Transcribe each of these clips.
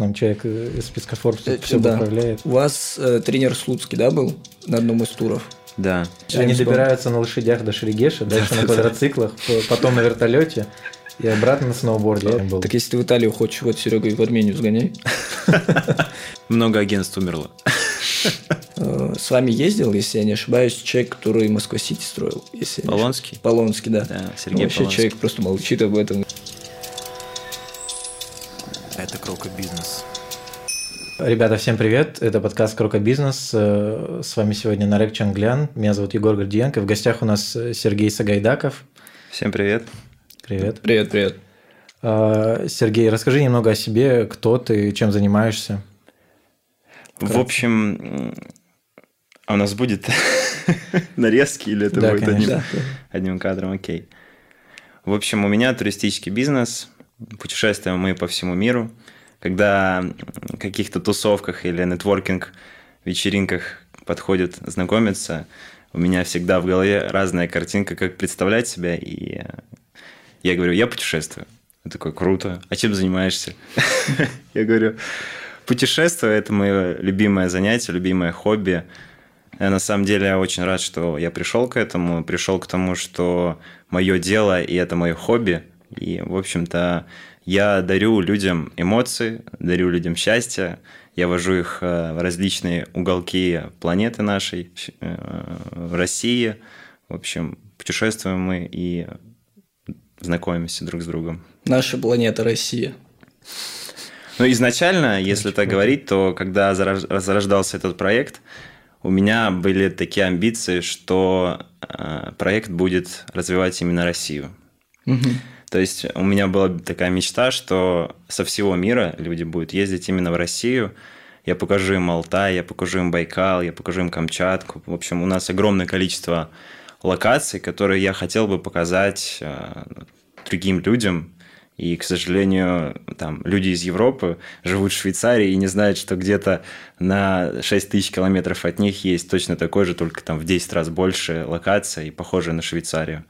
Нам человек из списка Forbes Э, все да. поправляет. У вас э, тренер Слуцкий, да, был на одном из туров? Да. Они Джеймс добираются на лошадях до Шерегеша, дальше на квадроциклах, потом на вертолете и обратно на сноуборде. Так если ты в Италию хочешь, вот Серега и в Армению сгоняй. Много агентств умерло. Э, С вами ездил, если я не ошибаюсь, человек, который Москва-Сити строил. Если Полонский? Полонский, да. Да, Сергей вообще Полонский. человек просто молчит об этом. Это Крока Бизнес. Ребята, всем привет. Это подкаст Крока Бизнес. Э, С вами сегодня Нарек Чанглян. Меня зовут Егор Гордиенко. В гостях у нас Сергей Сагайдаков. Всем привет. Привет. Привет, привет. Э, Сергей, расскажи немного о себе, кто ты, чем занимаешься. В общем, а у нас будет нарезки или это Да, будет конечно. одним, одним кадром? Окей. В общем, у меня туристический бизнес, путешествуем мы по всему миру. Когда в каких-то тусовках или нетворкинг вечеринках подходят знакомиться, у меня всегда в голове разная картинка, как представлять себя, и я говорю, я путешествую. Он такой, круто. А чем занимаешься? Я говорю, путешествие – это мое любимое занятие, любимое хобби. Я на самом деле очень рад, что я пришел к этому, пришел к тому, что мое дело и это мое хобби. И, в общем-то, я дарю людям эмоции, дарю людям счастье, я вожу их э, в различные уголки планеты нашей, э, в России. В общем, путешествуем мы и знакомимся друг с другом. Наша планета Россия. Ну, изначально, если так говорить, то когда зарож- зарождался этот проект, у меня были такие амбиции, что э, проект будет развивать именно Россию. Мгм. То есть у меня была такая мечта, что со всего мира люди будут ездить именно в Россию. Я покажу им Алтай, я покажу им Байкал, я покажу им Камчатку. В общем, у нас огромное количество локаций, которые я хотел бы показать э, другим людям. И, к сожалению, там люди из Европы живут в Швейцарии и не знают, что где-то на 6 тысяч километров от них есть точно такой же, только там в 10 раз больше локация и похожая на Швейцарию.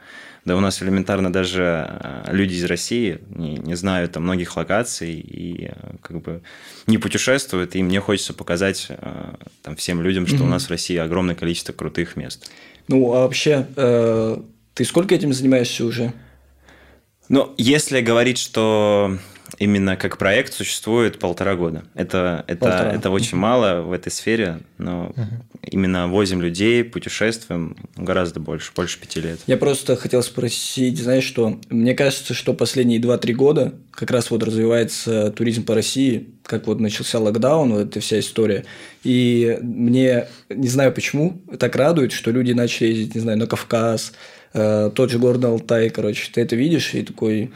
Да у нас элементарно даже э, люди из России не, не знают там многих локаций и э, как бы не путешествуют, и мне хочется показать э, там всем людям, что у нас в России огромное количество крутых мест. Ну, а вообще, э, ты сколько этим занимаешься уже? Ну, если говорить, что именно как проект существует полтора года, это, это, Полтора. это очень мало в этой сфере, но именно возим людей, путешествуем гораздо больше, больше пяти лет. Я просто хотел спросить, знаешь что, мне кажется, что последние 2-3 года как раз вот развивается туризм по России, как вот начался локдаун, вот эта вся история. И мне, не знаю почему, так радует, что люди начали ездить, не знаю, на Кавказ, э, тот же город Алтай, короче, ты это видишь и такой...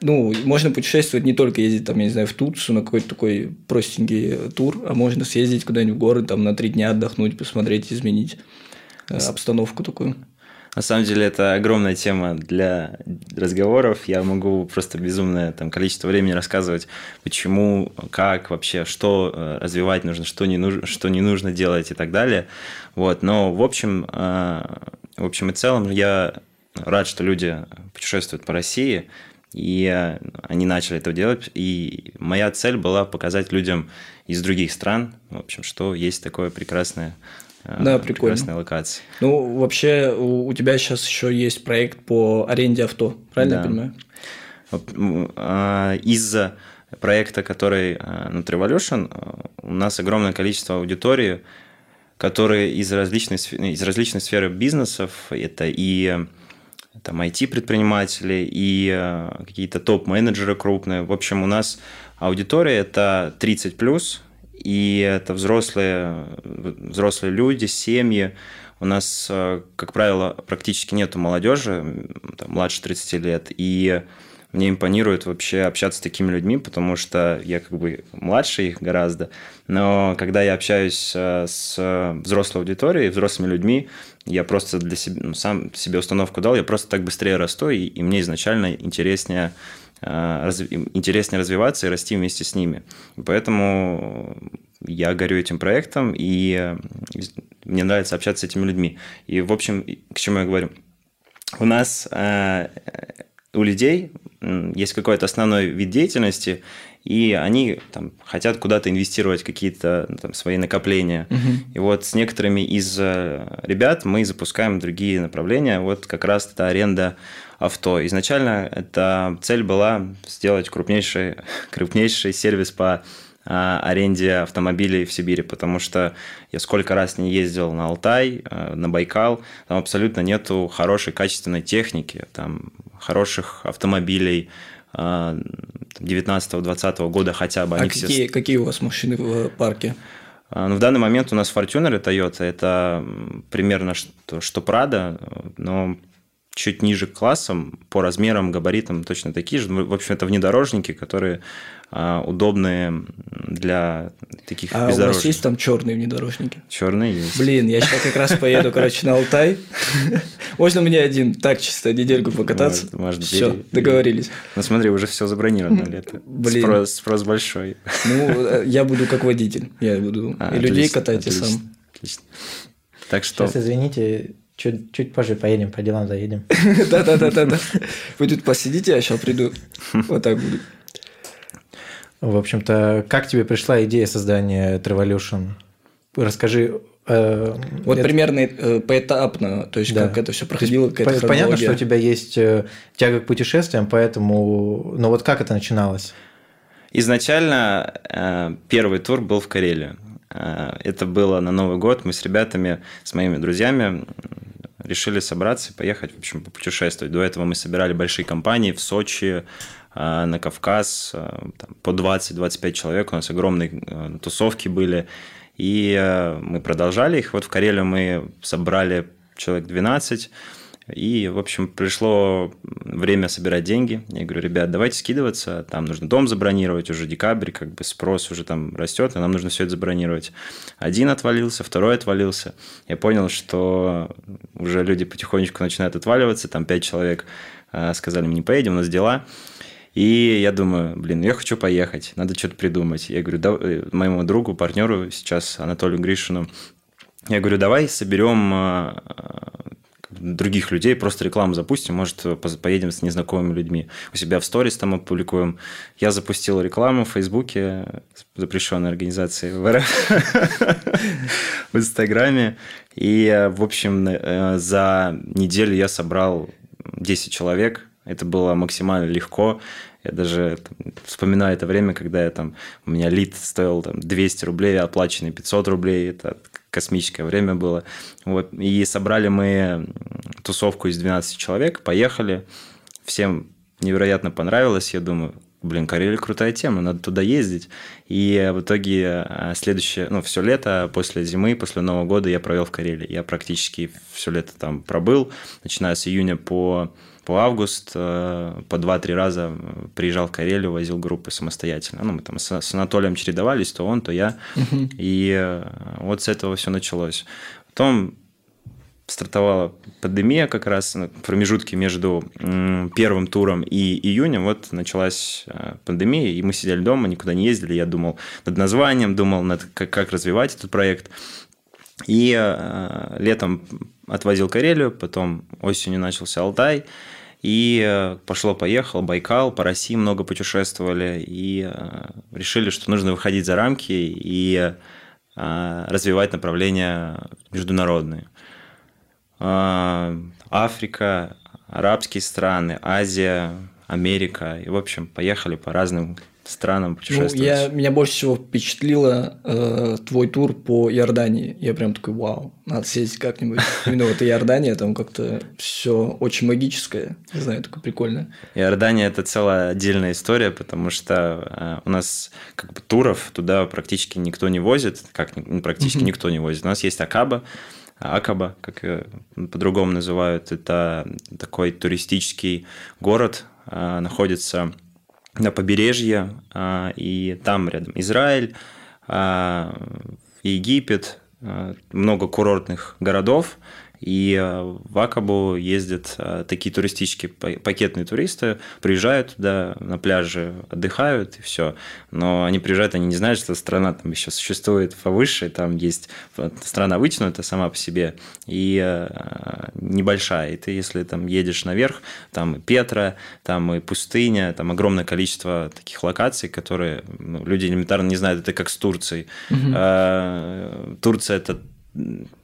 э, ну, можно путешествовать не только ездить, там, я не знаю, в Турцию на какой-то такой простенький тур, а можно съездить куда-нибудь в город, там, на три дня отдохнуть, посмотреть, изменить э, обстановку такую. На самом деле это огромная тема для разговоров. Я могу просто безумное там, количество времени рассказывать, почему, как вообще, что э, развивать нужно, что не нужно, что не нужно делать и так далее. Вот. Но в общем, э, в общем и целом я рад, что люди путешествуют по России, и э, они начали это делать. И моя цель была показать людям из других стран, в общем, что есть такое прекрасное э, Да, прикольно. прекрасная локация. Ну, вообще, у, у тебя сейчас еще есть проект по аренде авто, правильно я Да. понимаю? Вот, м, а, Из-за проекта, который а, Nutrivolution, а, у нас огромное количество аудитории, которые из различной, из различной сферы бизнесов, это и э, там IT-предприниматели, и э, какие-то топ-менеджеры крупные. В общем, у нас аудитория – это 30+, плюс, и это взрослые, взрослые люди, семьи. У нас, э, как правило, практически нету молодежи, там, младше 30 лет, и мне импонирует вообще общаться с такими людьми, потому что я как бы младше их гораздо, но когда я общаюсь э, с взрослой аудиторией, взрослыми людьми, я просто для себя, ну, сам себе установку дал, я просто так быстрее расту, и, и мне изначально интереснее, э, интереснее развиваться и расти вместе с ними. Поэтому я горю этим проектом, и э, мне нравится общаться с этими людьми. И, в общем, к чему я говорю? У нас э, у людей есть какой-то основной вид деятельности, и они там, хотят куда-то инвестировать какие-то ну, там, свои накопления. Мгм. И вот с некоторыми из э, ребят мы запускаем другие направления. Вот как раз это аренда авто. Изначально эта цель была сделать крупнейший, крупнейший сервис по а, аренде автомобилей в Сибири, потому что я сколько раз не ездил на Алтай, э, на Байкал, там абсолютно нету хорошей качественной техники, там хороших автомобилей а, 19-20 года хотя бы. А Они все какие, какие у вас машины в э, парке? а, Ну, в данный момент у нас и Toyota. Это примерно что, что Prado, но чуть ниже классом, по размерам, габаритам точно такие же. Ну, В общем, это внедорожники, которые а, удобные для таких А у вас есть там черные внедорожники? Черные есть. Блин, я сейчас как раз поеду, короче, на Алтай. Можно мне один так чисто недельку покататься? Может, Все, договорились. Ну, смотри, уже все забронировано лето. Блин. Спрос, спрос большой. Ну, э, я буду как водитель. Я буду А, и людей отлично, катать, и сам. Отлично. Так что... Сейчас, извините, чуть, чуть позже поедем, по делам заедем. Да-да-да-да. Вы тут посидите, я сейчас приду. Вот так буду. В общем-то, как тебе пришла идея создания Trevolution? Расскажи. э, Вот это- примерно э, поэтапно, то есть Да. как это все проходило, какая-то По- Понятно, что у тебя есть э, тяга к путешествиям, поэтому... Но вот как это начиналось? Изначально э, первый тур был в Карелию. Э, Это было на Новый год. Мы с ребятами, с моими друзьями решили собраться и поехать, в общем, попутешествовать. До этого мы собирали большие компании в Сочи, э, на Кавказ, э, там, по 20-25 человек. У нас огромные э, тусовки были. И мы продолжали их. Вот в Карелию мы собрали человек 12. И, в общем, пришло время собирать деньги. Я говорю, ребят, давайте скидываться, там нужно дом забронировать, уже декабрь, как бы спрос уже там растет, а нам нужно все это забронировать. Один отвалился, второй отвалился. Я понял, что уже люди потихонечку начинают отваливаться, там пять человек э, сказали, мы не поедем, у нас дела. И я думаю, блин, я хочу поехать, надо что-то придумать. Я говорю, да, э, моему другу, партнеру сейчас, Анатолию Гришину, я говорю, давай соберем э, других людей, просто рекламу запустим, может, поедем с незнакомыми людьми. У себя в сторис там опубликуем. Я запустил рекламу в Фейсбуке, запрещенной организации в РФ, в Инстаграме. И, э, в общем, э, за неделю я собрал 10 человек. Это было максимально легко. Я даже там, вспоминаю это время, когда я там, у меня лид стоил там 200 рублей, оплаченный 500 рублей. Это космическое время было. Вот. И собрали мы тусовку из 12 человек, поехали. Всем невероятно понравилось. Я думаю, блин, Карелия крутая тема, надо туда ездить. И в итоге а, следующее, ну, все лето, после зимы, после Нового года я провел в Карелии. Я практически все лето там пробыл, начиная с июня по, по август, э, по 2-3 раза приезжал в Карелию, возил группы самостоятельно. Ну, мы там с, Анатолием чередовались, то он, то я. И э, вот с этого все началось. Потом стартовала пандемия как раз на промежутке между первым туром и июнем. Вот началась э, пандемия, и мы сидели дома, никуда не ездили. Я думал над названием, думал над как, как развивать этот проект. И э, летом отвозил Карелию, потом осенью начался Алтай. И э, пошло-поехало, Байкал, по России много путешествовали. И э, решили, что нужно выходить за рамки и э, развивать направления международные. Африка, арабские страны, Азия, Америка. И, в общем, поехали по разным странам Ну, путешествовать. я, меня больше всего впечатлило э, твой тур по Иордании. Я прям такой, вау, надо съездить как-нибудь. Именно вот Иордания, там как-то все очень магическое. Не знаю, такое прикольное. Иордания – это целая отдельная история, потому что э, у нас как бы туров туда практически никто не возит, как ну, практически никто не возит. У нас есть Акаба, Акаба, как по-другому называют. Это такой туристический город, э, находится на побережье, э, и там рядом Израиль, э, Египет, э, много курортных городов, И э, в Акабу ездят э, такие туристические пакетные туристы, приезжают туда на пляже, отдыхают и все. Но они приезжают, они не знают, что страна там еще существует повыше, там есть страна вытянутая сама по себе и небольшая. И ты, если там едешь наверх, там и Петра, там и пустыня, там огромное количество таких локаций, которые ну, люди элементарно не знают, это как с Турцией. Угу. Турция это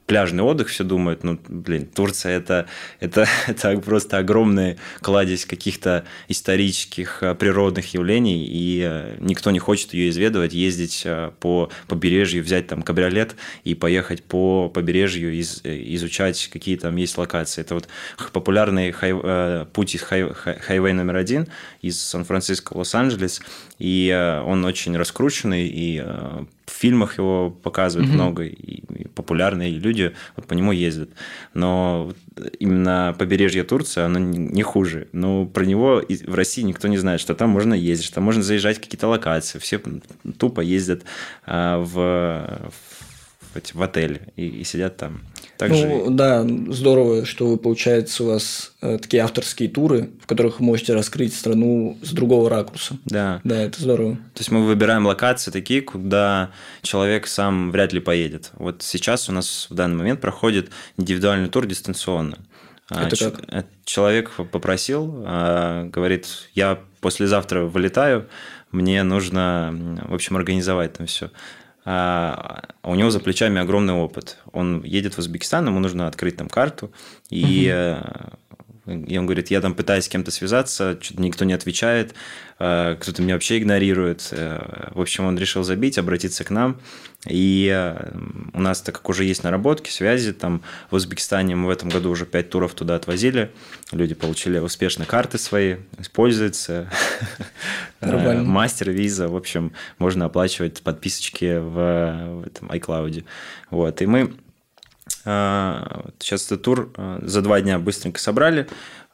пляжный отдых, все думают, ну, блин, Турция это, это, это просто огромный кладезь каких-то исторических э, природных явлений, и э, никто не хочет ее изведывать, ездить э, по побережью, взять там кабриолет и поехать по побережью, из, изучать, какие там есть локации. Это вот популярный хай, путь из хай, хайвей номер один из Сан-Франциско в Лос-Анджелес, и он очень раскрученный, и в фильмах его показывают mm-hmm. много, и, и популярные люди вот по нему ездят. Но именно побережье Турции, оно не хуже. Но про него в России никто не знает, что там можно ездить, что там можно заезжать в какие-то локации. Все тупо ездят а, в, в, в отеле и, и сидят там. Также... Ну, да, здорово, что вы, получается, у вас э, такие авторские туры, в которых вы можете раскрыть страну с другого ракурса. Да. Да, это здорово. То есть мы выбираем локации такие, куда человек сам вряд ли поедет. Вот сейчас у нас в данный момент проходит индивидуальный тур дистанционно. А, это как? Э, человек попросил, а, говорит, я послезавтра вылетаю, мне нужно, в общем, организовать там все. А у него за плечами огромный опыт. Он едет в Узбекистан, ему нужно открыть там карту, и угу. И он говорит, я там пытаюсь с кем-то связаться, что-то никто не отвечает, э, кто-то меня вообще игнорирует. Э, в общем, он решил забить, обратиться к нам. И э, у нас, так как уже есть наработки, связи, там в Узбекистане мы в этом году уже пять туров туда отвозили. Люди получили успешно карты свои, используются. Мастер, виза, в общем, можно оплачивать подписочки в, в этом iCloud. Вот. И мы Сейчас этот тур а, за два дня быстренько собрали,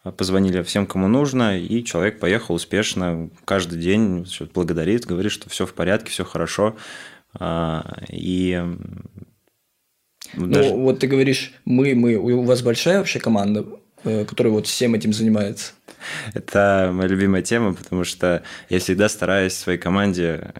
а, позвонили всем, кому нужно, и человек поехал успешно каждый день, благодарит, говорит, что все в порядке, все хорошо. А, и ну, даже... вот ты говоришь, мы, мы, у вас большая вообще команда, э, которая вот всем этим занимается? Это моя любимая тема, потому что я всегда стараюсь в своей команде,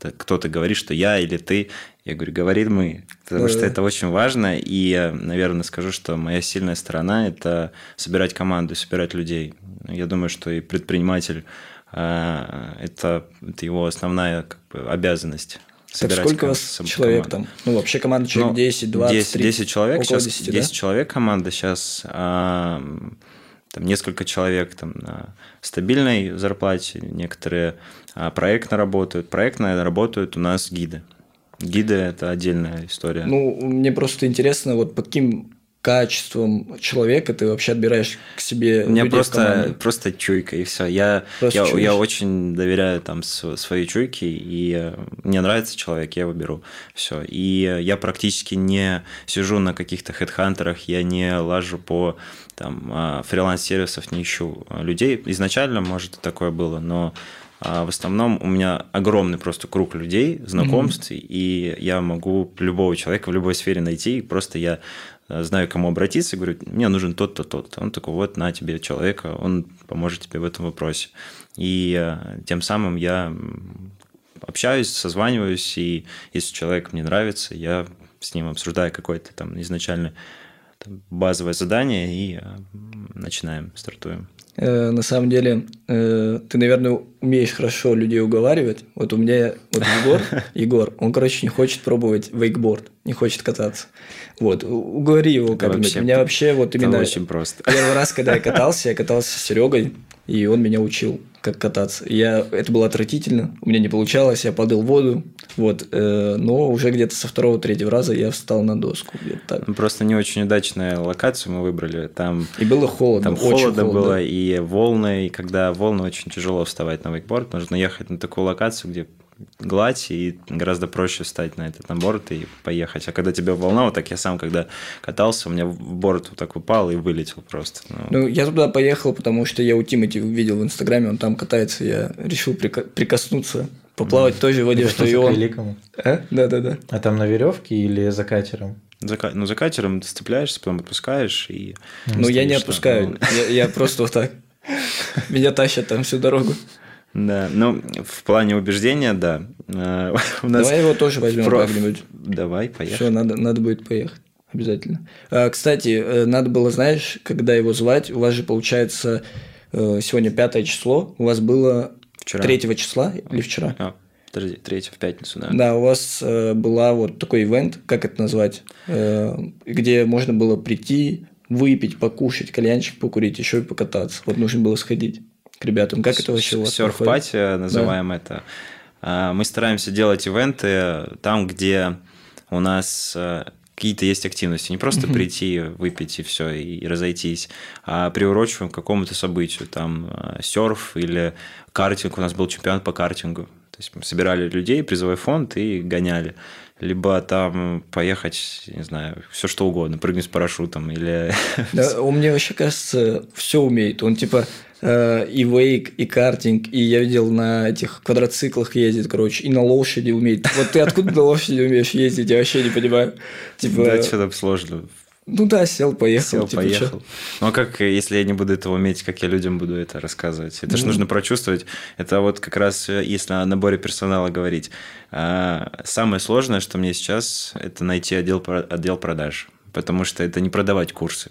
э, кто-то говорит, что я или ты, я говорю, говорит мы, потому что это очень важно, и наверное, скажу, что моя сильная сторона – это собирать команду, собирать людей. Я думаю, что и предприниматель э, это, это его основная как бы, обязанность. Так сколько у вас человек команду. там? Ну, вообще команда человек ну, 10, 20, 10, 30, 10 человек. Около сейчас 10, 10 да? человек команда сейчас. А, там несколько человек там на стабильной зарплате, некоторые а, проектно работают. Проектно работают у нас гиды. Гиды – это отдельная история. Ну, мне просто интересно, вот по каким качеством человека ты вообще отбираешь к себе У меня просто, просто чуйка, и все. Я, я, я очень доверяю там своей чуйке, и э, мне нравится человек, я его беру. Все. И я практически не сижу на каких-то хедхантерах, я не лажу по там, а, фриланс-сервисов, не ищу людей. Изначально, может, такое было, но а в основном у меня огромный просто круг людей, знакомств, mm-hmm. и я могу любого человека в любой сфере найти. Просто я э, знаю, к кому обратиться, говорю, мне нужен тот-то, тот-то. Он такой, вот, на тебе человека, он поможет тебе в этом вопросе. И э, тем самым я общаюсь, созваниваюсь, и если человек мне нравится, я с ним обсуждаю какое-то там изначально там, базовое задание и э, начинаем, стартуем. На самом деле, ты, наверное, умеешь хорошо людей уговаривать. Вот у меня вот Егор, Егор, он, короче, не хочет пробовать вейкборд, не хочет кататься. Вот, уговори его как-нибудь. Меня вообще вот именно... очень просто. Первый раз, когда я катался, я катался с Серегой, и он меня учил как кататься. Я, это было отвратительно, у меня не получалось, я падал в воду, вот, э, но уже где-то со второго-третьего раза я встал на доску. Так. Ну, просто не очень удачную локацию мы выбрали, там... И было холодно, Там холодно, холодно было, и волны, и когда волны, очень тяжело вставать на вейкборд, нужно ехать на такую локацию, где гладь, и гораздо проще встать на этот борт и поехать. А когда тебя волна, вот так я сам, когда катался, у меня в борт вот так упал и вылетел просто. Ну, ну я туда поехал, потому что я у Тимати видел в Инстаграме, он там катается, я решил прикоснуться поплавать в той же воде, что и он. Великому. А? Да, да, да. А там на веревке или за катером? За, ну, за катером ты цепляешься, потом отпускаешь и... Ну, я не отпускаю. ну, Я, я просто вот так. Меня тащат там всю дорогу. Да, ну, в плане убеждения, да. Э, У нас Давай его тоже возьмем проф- как-нибудь. Давай, поехали. Все, надо, надо будет поехать. Обязательно. А, кстати, э, надо было, знаешь, когда его звать, у вас же получается э, сегодня пятое число, у вас было Вчера. 3 числа или вчера? А, подожди, третья в пятницу, да. Да, у вас была вот такой ивент, как это назвать, где можно было прийти, выпить, покушать, кальянчик покурить, еще и покататься. Вот нужно было сходить к ребятам. Как это вообще у вас? Серф-пати называем это. А, Мы стараемся делать ивенты там, где у нас э, какие-то есть активности. Не просто прийти, выпить и все, и разойтись, а приурочиваем к какому-то событию. Там э, серф или картинг. У нас был чемпионат по картингу. То есть мы собирали людей, призовой фонд и гоняли. Либо там поехать, не знаю, все что угодно, прыгнуть с парашютом или... Да, он мне вообще кажется, все умеет. Он типа э, и вейк, и картинг, и я видел на этих квадроциклах ездит, короче, и на лошади умеет. Вот ты откуда на лошади умеешь ездить, я вообще не понимаю. Типа, Да, что там сложно. ну да, сел, поехал. Сел, типа, поехал. чё? Ну а как, если я не буду этого уметь, как я людям буду это рассказывать? Это же Ну. нужно прочувствовать. Это вот как раз, э, если о наборе персонала говорить. А, Самое сложное, что мне сейчас, это найти отдел, отдел продаж. Потому что это не продавать курсы.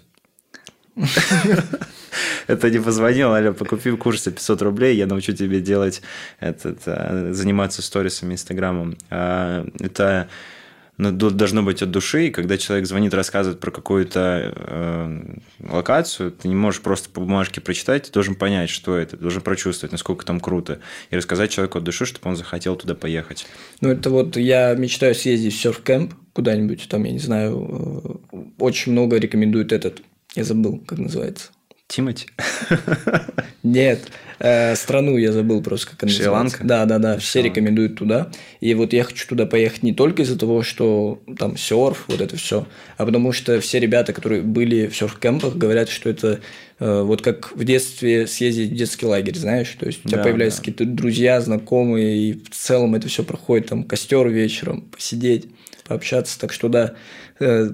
Это не позвонил, Аля, покупи курсы 500 рублей, я научу тебе делать этот, а, заниматься сторисами, инстаграмом. А, Это ну, д- должно быть от души, и когда человек звонит, рассказывает про какую-то э, локацию, ты не можешь просто по бумажке прочитать, ты должен понять, что это, ты должен прочувствовать, насколько там круто, и рассказать человеку от души, чтобы он захотел туда поехать. Ну, это вот я мечтаю съездить в серф-кэмп куда-нибудь, там, я не знаю, э, очень много рекомендуют этот, я забыл, как называется. Тимати? Нет, э, страну я забыл просто, как она Шри-Ланка? Да, да, да, все рекомендуют туда. И вот я хочу туда поехать не только из-за того, что там серф, вот это все, а потому что все ребята, которые были в серф-кемпах, говорят, что это э, вот как в детстве съездить в детский лагерь, знаешь, то есть у тебя Да, появляются да. какие-то друзья, знакомые, и в целом это все проходит, там костер вечером, посидеть, пообщаться, так что да, э,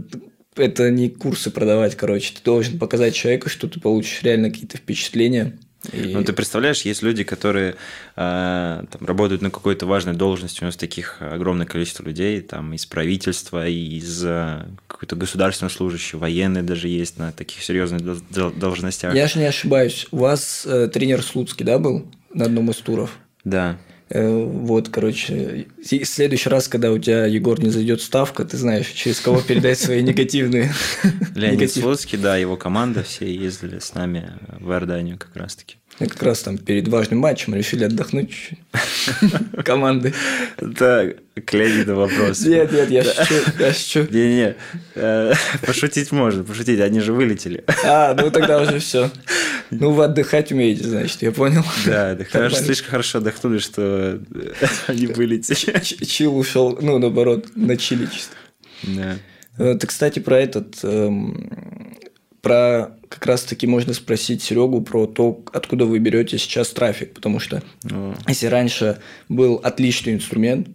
это не курсы продавать, короче, ты должен показать человеку, что ты получишь реально какие-то впечатления. И- Ну, ты представляешь, есть люди, которые э, там, работают на какой-то важной должности, у нас таких огромное количество людей, там, из правительства, из э, какой-то государственного служащего, военные даже есть на таких серьезных дол- дол- должностях. Я же не ошибаюсь, у вас э, тренер Слуцкий, да, был на одном из туров? Да. Э, вот, короче, в следующий раз, когда у тебя, Егор, не зайдет ставка, ты знаешь, через кого передать свои негативные. Леонид. Слуцкий, да, его команда, все ездили с нами в Иорданию как раз-таки. Мы как раз там перед важным матчем решили отдохнуть чуть-чуть. Команды. Это к Леониду вопрос. Нет, нет, я шучу, я шучу. Не-не, э, пошутить можно, пошутить, они же вылетели. А, ну тогда уже все. Ну, вы отдыхать умеете, значит, я понял. Да, хорошо, слишком хорошо отдохнули, что они вылетели. Чил ушел, ну, наоборот, на чили чисто. Да. Э, Ты, кстати, про этот, эм, про как раз-таки можно спросить Серегу про то, откуда вы берете сейчас трафик, потому что Ну, если раньше был отличный инструмент,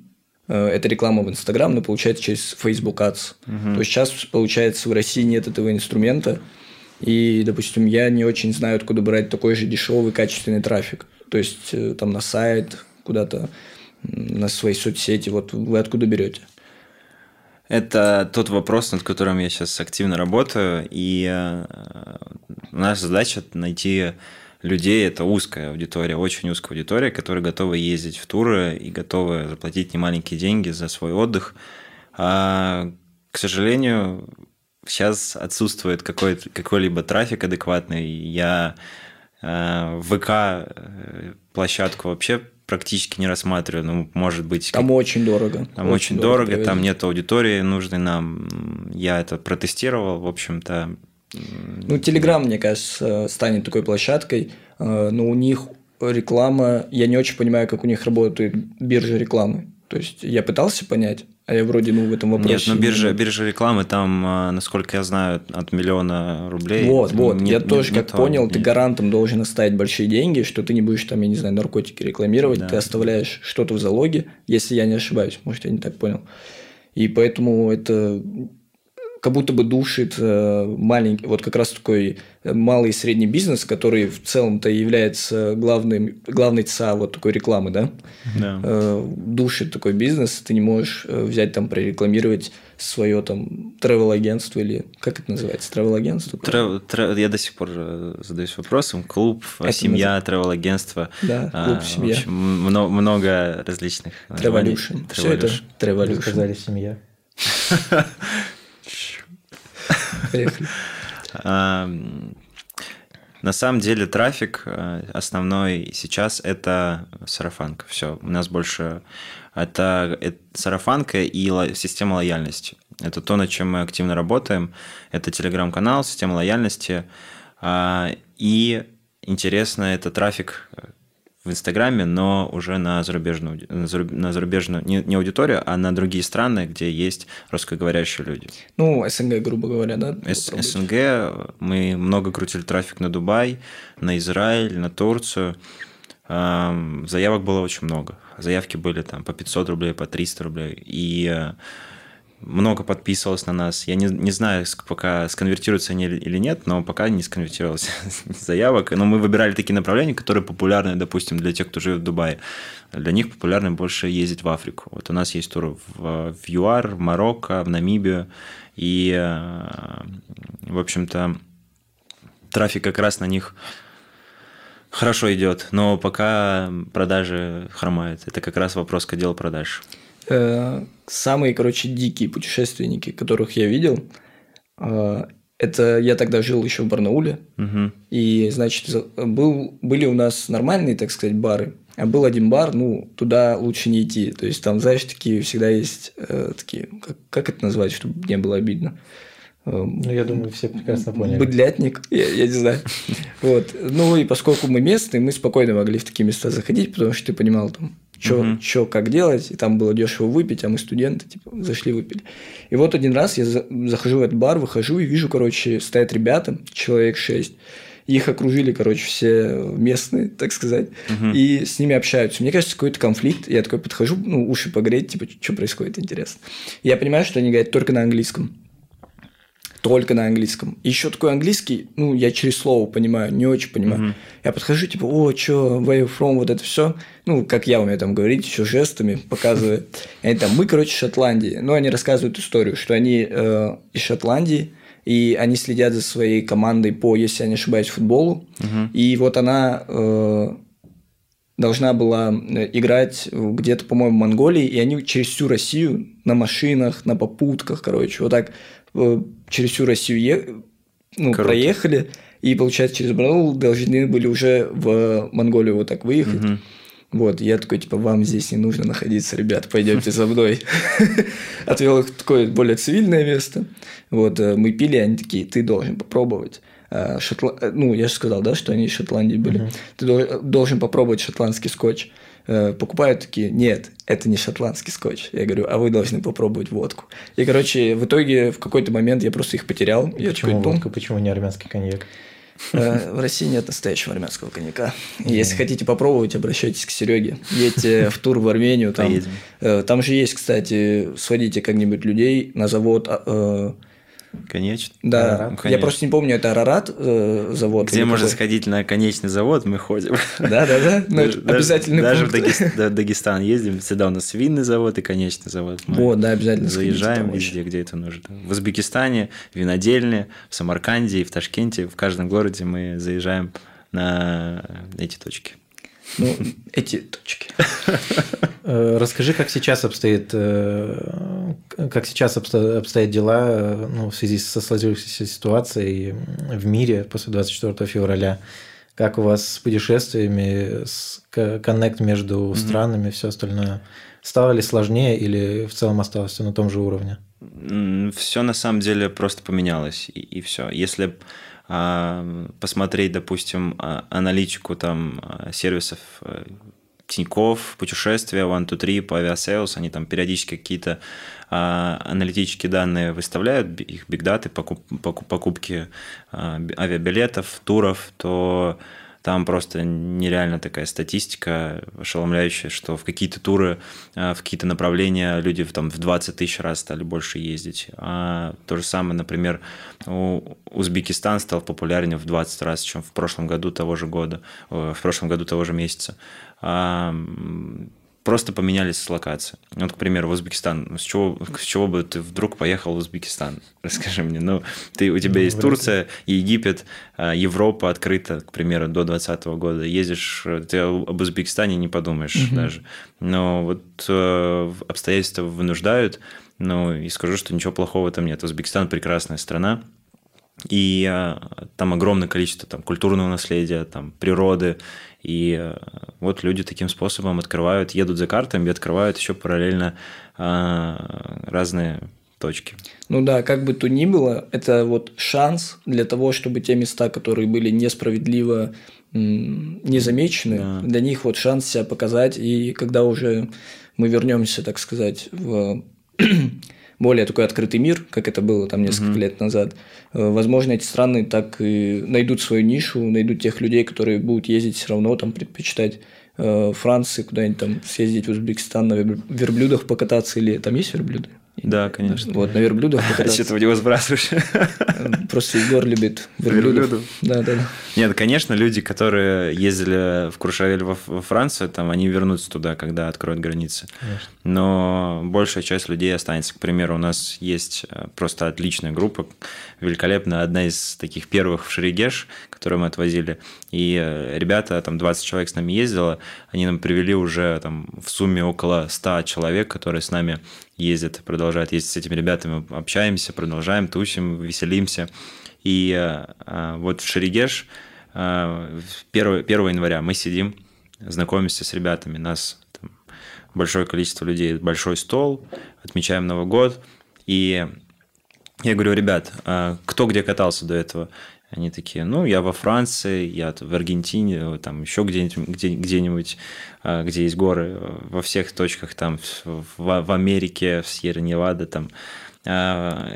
э, это реклама в Инстаграм, но получается через Facebook Ads, то сейчас, получается, в России нет этого инструмента, и, допустим, я не очень знаю, откуда брать такой же дешевый, качественный трафик. То есть, э, там на сайт, куда-то на свои соцсети, вот вы откуда берете? Это тот вопрос, над которым я сейчас активно работаю, и э, наша задача найти людей, это узкая аудитория, очень узкая аудитория, которая готова ездить в туры и готова заплатить немаленькие деньги за свой отдых. А, к сожалению, сейчас отсутствует какой-то- какой-либо трафик адекватный. Я э, в ВК э, площадку вообще практически не рассматриваю. Ну, может быть, Там очень дорого. там очень, дорого, там проводить. нет аудитории нужной нам. Я это протестировал, в общем-то. Ну, Телеграм, мне кажется, станет такой площадкой, э, но у них реклама, я не очень понимаю, как у них работает биржа рекламы. То есть я пытался понять, а я вроде ну в этом вопросе. Нет, ну не- биржа, биржа рекламы там, а, насколько я знаю, от миллиона рублей. Вот, вот. Нет- я нет- тоже как нету- понял, ты нет. гарантом должен оставить большие деньги, что ты не будешь там, я не знаю, наркотики рекламировать, Да. ты оставляешь что-то в залоге, если я не ошибаюсь, может, я не так понял. И поэтому это как будто бы душит э, маленький, вот как раз такой малый и средний бизнес, который в целом-то является главным, главной ЦА вот такой рекламы, да? Да. Э, душит такой бизнес, ты не можешь э, взять там прорекламировать свое там travel агентство или как это называется travel агентство Трев- трев- я до сих пор э, задаюсь вопросом клуб Это семья travel агентство Да, клуб, семья. много, много различных. Travolution. Все это Travolution. сказали семья. На самом деле трафик э, основной сейчас это сарафанка. Все, у нас больше это, это сарафанка и ло- система лояльности. Это то, над чем мы активно работаем. Это телеграм-канал, система лояльности. А, И интересно, это трафик в Инстаграме, но уже на зарубежную, ауди- на заруб- на зарубежную не, не аудиторию, а на другие страны, где есть русскоговорящие люди. Ну, СНГ, грубо говоря, да? С-. СНГ мы много крутили трафик на Дубай, на Израиль, на Турцию. Заявок было очень много. Заявки были там по 500 рублей, по 300 рублей. И э, много подписывалось на нас. Я не, не знаю, пока сконвертируются они или нет, но пока не сконвертировалось заявок. Но мы выбирали такие направления, которые популярны, допустим, для тех, кто живет в Дубае. Для них популярно больше ездить в Африку. Вот у нас есть тур в, в ЮАР, в Марокко, в Намибию. И, э, в общем-то, трафик как раз на них хорошо идет, но пока продажи хромают. Это как раз вопрос к отделу продаж. Э, Самые, короче, дикие путешественники, которых я видел, э, это я тогда жил еще в Барнауле, Мгм. и, значит, был, были у нас нормальные, так сказать, бары, а был один бар, ну, туда лучше не идти. То есть там, знаешь, такие всегда есть э, такие, как, как это назвать, чтобы не было обидно? Эм, Ну, я думаю, все прекрасно поняли. Быдлятник, я, я не знаю. Вот. Ну и поскольку мы местные, мы спокойно могли в такие места заходить, потому что ты понимал там, что, Мгм. как делать, и там было дешево выпить, а мы студенты, типа, зашли выпили. И вот один раз я за- захожу в этот бар, выхожу и вижу, короче, стоят ребята, человек шесть, их окружили, короче, все местные, так сказать, и с ними общаются. Мне кажется, какой-то конфликт. Я такой подхожу, ну, уши погреть, типа, что происходит, интересно. Я понимаю, что они говорят только на английском только на английском. И еще такой английский, ну, я через слово понимаю, не очень понимаю. Я подхожу, типа, о, чё, where you from, вот это все. Ну, как я умею там говорить, еще жестами показываю. И они там, мы, короче, Шотландии. Ну, они рассказывают историю, что они э, из Шотландии, и они следят за своей командой по, если я не ошибаюсь, футболу. И вот она э, должна была э, играть где-то, по-моему, в Монголии, и они через всю Россию на машинах, на попутках, короче, вот так через всю Россию е- ну, Круто. проехали, и, получается, через Барнаул должны были уже в Монголию вот так выехать. Мгм. Вот, я такой, типа, вам здесь не нужно находиться, ребят, пойдемте за мной. Отвел их в такое более цивильное место. Вот, э, мы пили, они такие, ты должен попробовать. А, Шотла- э, Ну, я же сказал, да, что они из Шотландии были. Ты дол- должен попробовать шотландский скотч. Э, Покупают такие, нет, это не шотландский скотч. Я говорю, а вы должны попробовать водку. И, короче, в итоге в какой-то момент я просто их потерял. Я Почему «Ну, водка, почему не армянский коньяк? Э, В России нет настоящего армянского коньяка. Если хотите попробовать, обращайтесь к Сереге. Едьте в тур в Армению. Там, э, там же есть, кстати, сводите как-нибудь людей на завод. Конечно. Да, Ну, я конечно. просто не помню, это Арарат э, завод. Где можно какой? сходить на конечный завод, мы ходим. Да, да, да. Ну, Даже- обязательный Даже в пункт. Дагестан ездим. Всегда у нас винный завод и конечный завод. Мы Вот, да, обязательно Заезжаем везде, где это нужно. В Узбекистане, винодельне, в Самарканде и в Ташкенте. В каждом городе мы заезжаем на эти точки. Ну, эти точки. Э, Расскажи, как сейчас обстоит, э, как сейчас обсто- обстоят дела ну, в связи со сложившейся ситуацией в мире после 24 февраля. Как у вас с путешествиями, с ко- коннект между странами, все остальное? Стало ли сложнее или в целом осталось все на том же уровне? Все на самом деле просто поменялось, и, все. Если посмотреть, допустим, а, аналитику там а, сервисов э, Тинькофф, путешествия, OneTwoTrip, Aviasales, они там периодически какие-то а, аналитические данные выставляют, их бигдаты, покуп, покуп- покупки а, би- авиабилетов, туров, то Там просто нереально такая статистика ошеломляющая, что в какие-то туры, э, в какие-то направления люди там в 20 тысяч раз стали больше ездить. А то же самое, например, Узбекистан стал популярнее в 20 раз, чем в прошлом году того же года, в прошлом году того же месяца. Просто поменялись локации. Вот, к примеру, в Узбекистан. С чего, с чего бы ты вдруг поехал в Узбекистан? Расскажи мне. Ну, ты, у тебя ну, есть Турция, Египет, а, Европа открыта, к примеру, до 2020 года. Ездишь, ты об Узбекистане не подумаешь угу. даже. Но вот э, обстоятельства вынуждают. Ну, и скажу, что ничего плохого там нет. Узбекистан прекрасная страна. И а, там огромное количество там, культурного наследия, там, природы, и э, вот люди таким способом открывают, едут за картами и открывают еще параллельно а, разные точки. Ну да, как бы то ни было, это вот шанс для того, чтобы те места, которые были несправедливо не замечены, да. для них вот шанс себя показать. И когда уже мы вернемся, так сказать, в более такой открытый мир, как это было там несколько mm-hmm. лет назад, э, возможно, эти страны так и найдут свою нишу, найдут тех людей, которые будут ездить все равно, там предпочитать э, Франции, куда-нибудь там съездить в Узбекистан на верблюдах покататься, или там есть верблюды? Да, конечно. Вот, на верблюдах покататься. Что ты в него сбрасываешь? Просто Егор любит верблюдов. Да, да, да. Нет, конечно, люди, которые ездили в Куршавель во Францию, там, они вернутся туда, когда откроют границы. Конечно. Но большая часть людей останется. К примеру, у нас есть э, просто отличная группа, великолепная, одна из таких первых в Шерегеш, которую мы отвозили. И э, ребята, там 20 человек с нами ездило, они нам привели уже там в сумме около 100 человек, которые с нами ездят, продолжают ездить с этими ребятами, общаемся, продолжаем, тусим, веселимся. И а, вот в Шерегеш 1, 1 января мы сидим, знакомимся с ребятами, нас там, большое количество людей, большой стол, отмечаем Новый год, и я говорю, ребят, а кто где катался до этого? Они такие, ну, я во Франции, я в Аргентине, там еще где-нибудь, где, где-нибудь, а, где есть горы, во всех точках, там, в, в Америке, в Сьерра-Невада, там. А,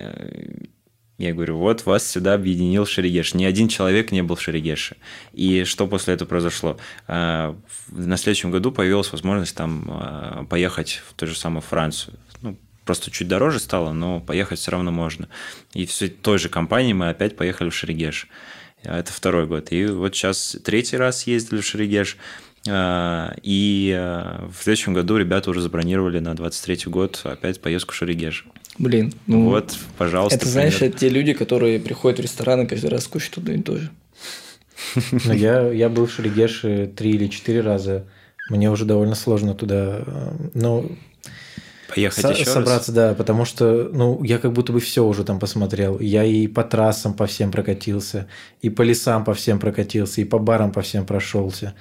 я говорю, вот вас сюда объединил Шерегеш. Ни один человек не был в Шерегеше. И что после этого произошло? На следующем году появилась возможность там поехать в ту же самую Францию. Ну, Просто чуть дороже стало, но поехать все равно можно. И в той же компании мы опять поехали в Шерегеш. Это второй год. И вот сейчас третий раз ездили в Шерегеш. А, и а, в следующем году ребята уже забронировали на 23 год опять поездку в Шерегеш. Блин. Ну, вот, пожалуйста. Это, знаешь, это те люди, которые приходят в рестораны каждый раз кушать туда и тоже. Но я, я был в Шерегеше три или четыре раза. Мне уже довольно сложно туда. Э, ну, Поехать Со- еще собраться, раз? да, потому что, ну, я как будто бы все уже там посмотрел. Я и по трассам по всем прокатился, и по лесам по всем прокатился, и по барам по всем прошелся,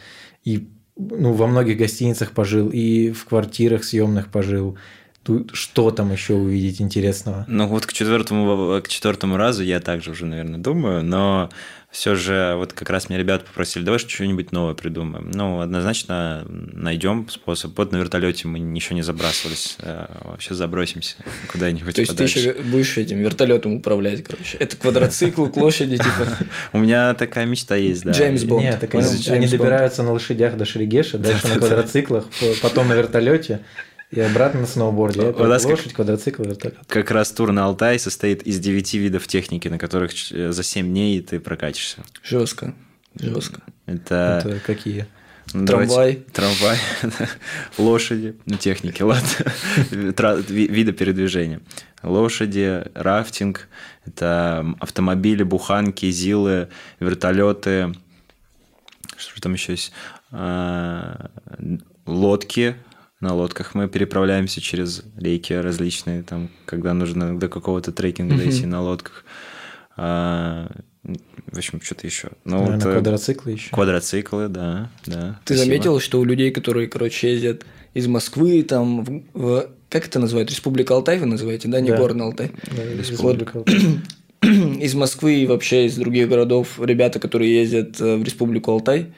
и ну, во многих гостиницах пожил, и в квартирах съемных пожил. Тут что там еще увидеть интересного? Ну вот к четвертому, к четвертому разу я также уже, наверное, думаю, но все же вот как раз меня ребята попросили, давай что-нибудь новое придумаем. Ну, однозначно найдем способ. Вот на вертолете мы еще не забрасывались, э, вообще забросимся куда-нибудь То есть подальше. ты еще будешь этим вертолетом управлять, короче. Это квадроцикл к лошади, типа. У меня такая мечта есть, да. Джеймс Бонд. Нет, они добираются на лошадях до Шерегеша, дальше на квадроциклах, потом на вертолете. И обратно на сноуборде. Это лошадь, как, квадроцикл, вертолет. Как раз тур на Алтай состоит из девяти видов техники, на которых э, за 7 дней ты прокатишься. Жестко. Жестко. Это... Это какие? Ну, трамвай. Трамвай, лошади, ну, техники, ладно, вида передвижения. Лошади, рафтинг, это автомобили, буханки, зилы, вертолеты, что там еще есть, а, лодки, на лодках мы переправляемся через реки различные, там, когда нужно до какого-то трекинга mm-hmm. дойти на лодках. А, в общем, что-то еще. Ну, Наверное, вот, э, квадроциклы еще. Квадроциклы, да, да. Ты спасибо. заметил, что у людей, которые, короче, ездят из Москвы, там, в, в как это называют? Республика Алтай вы называете, да? Не да. горный Алтай. Да, Республика вот. Алтай. из Москвы и вообще из других городов ребята, которые ездят э, в Республику Алтай,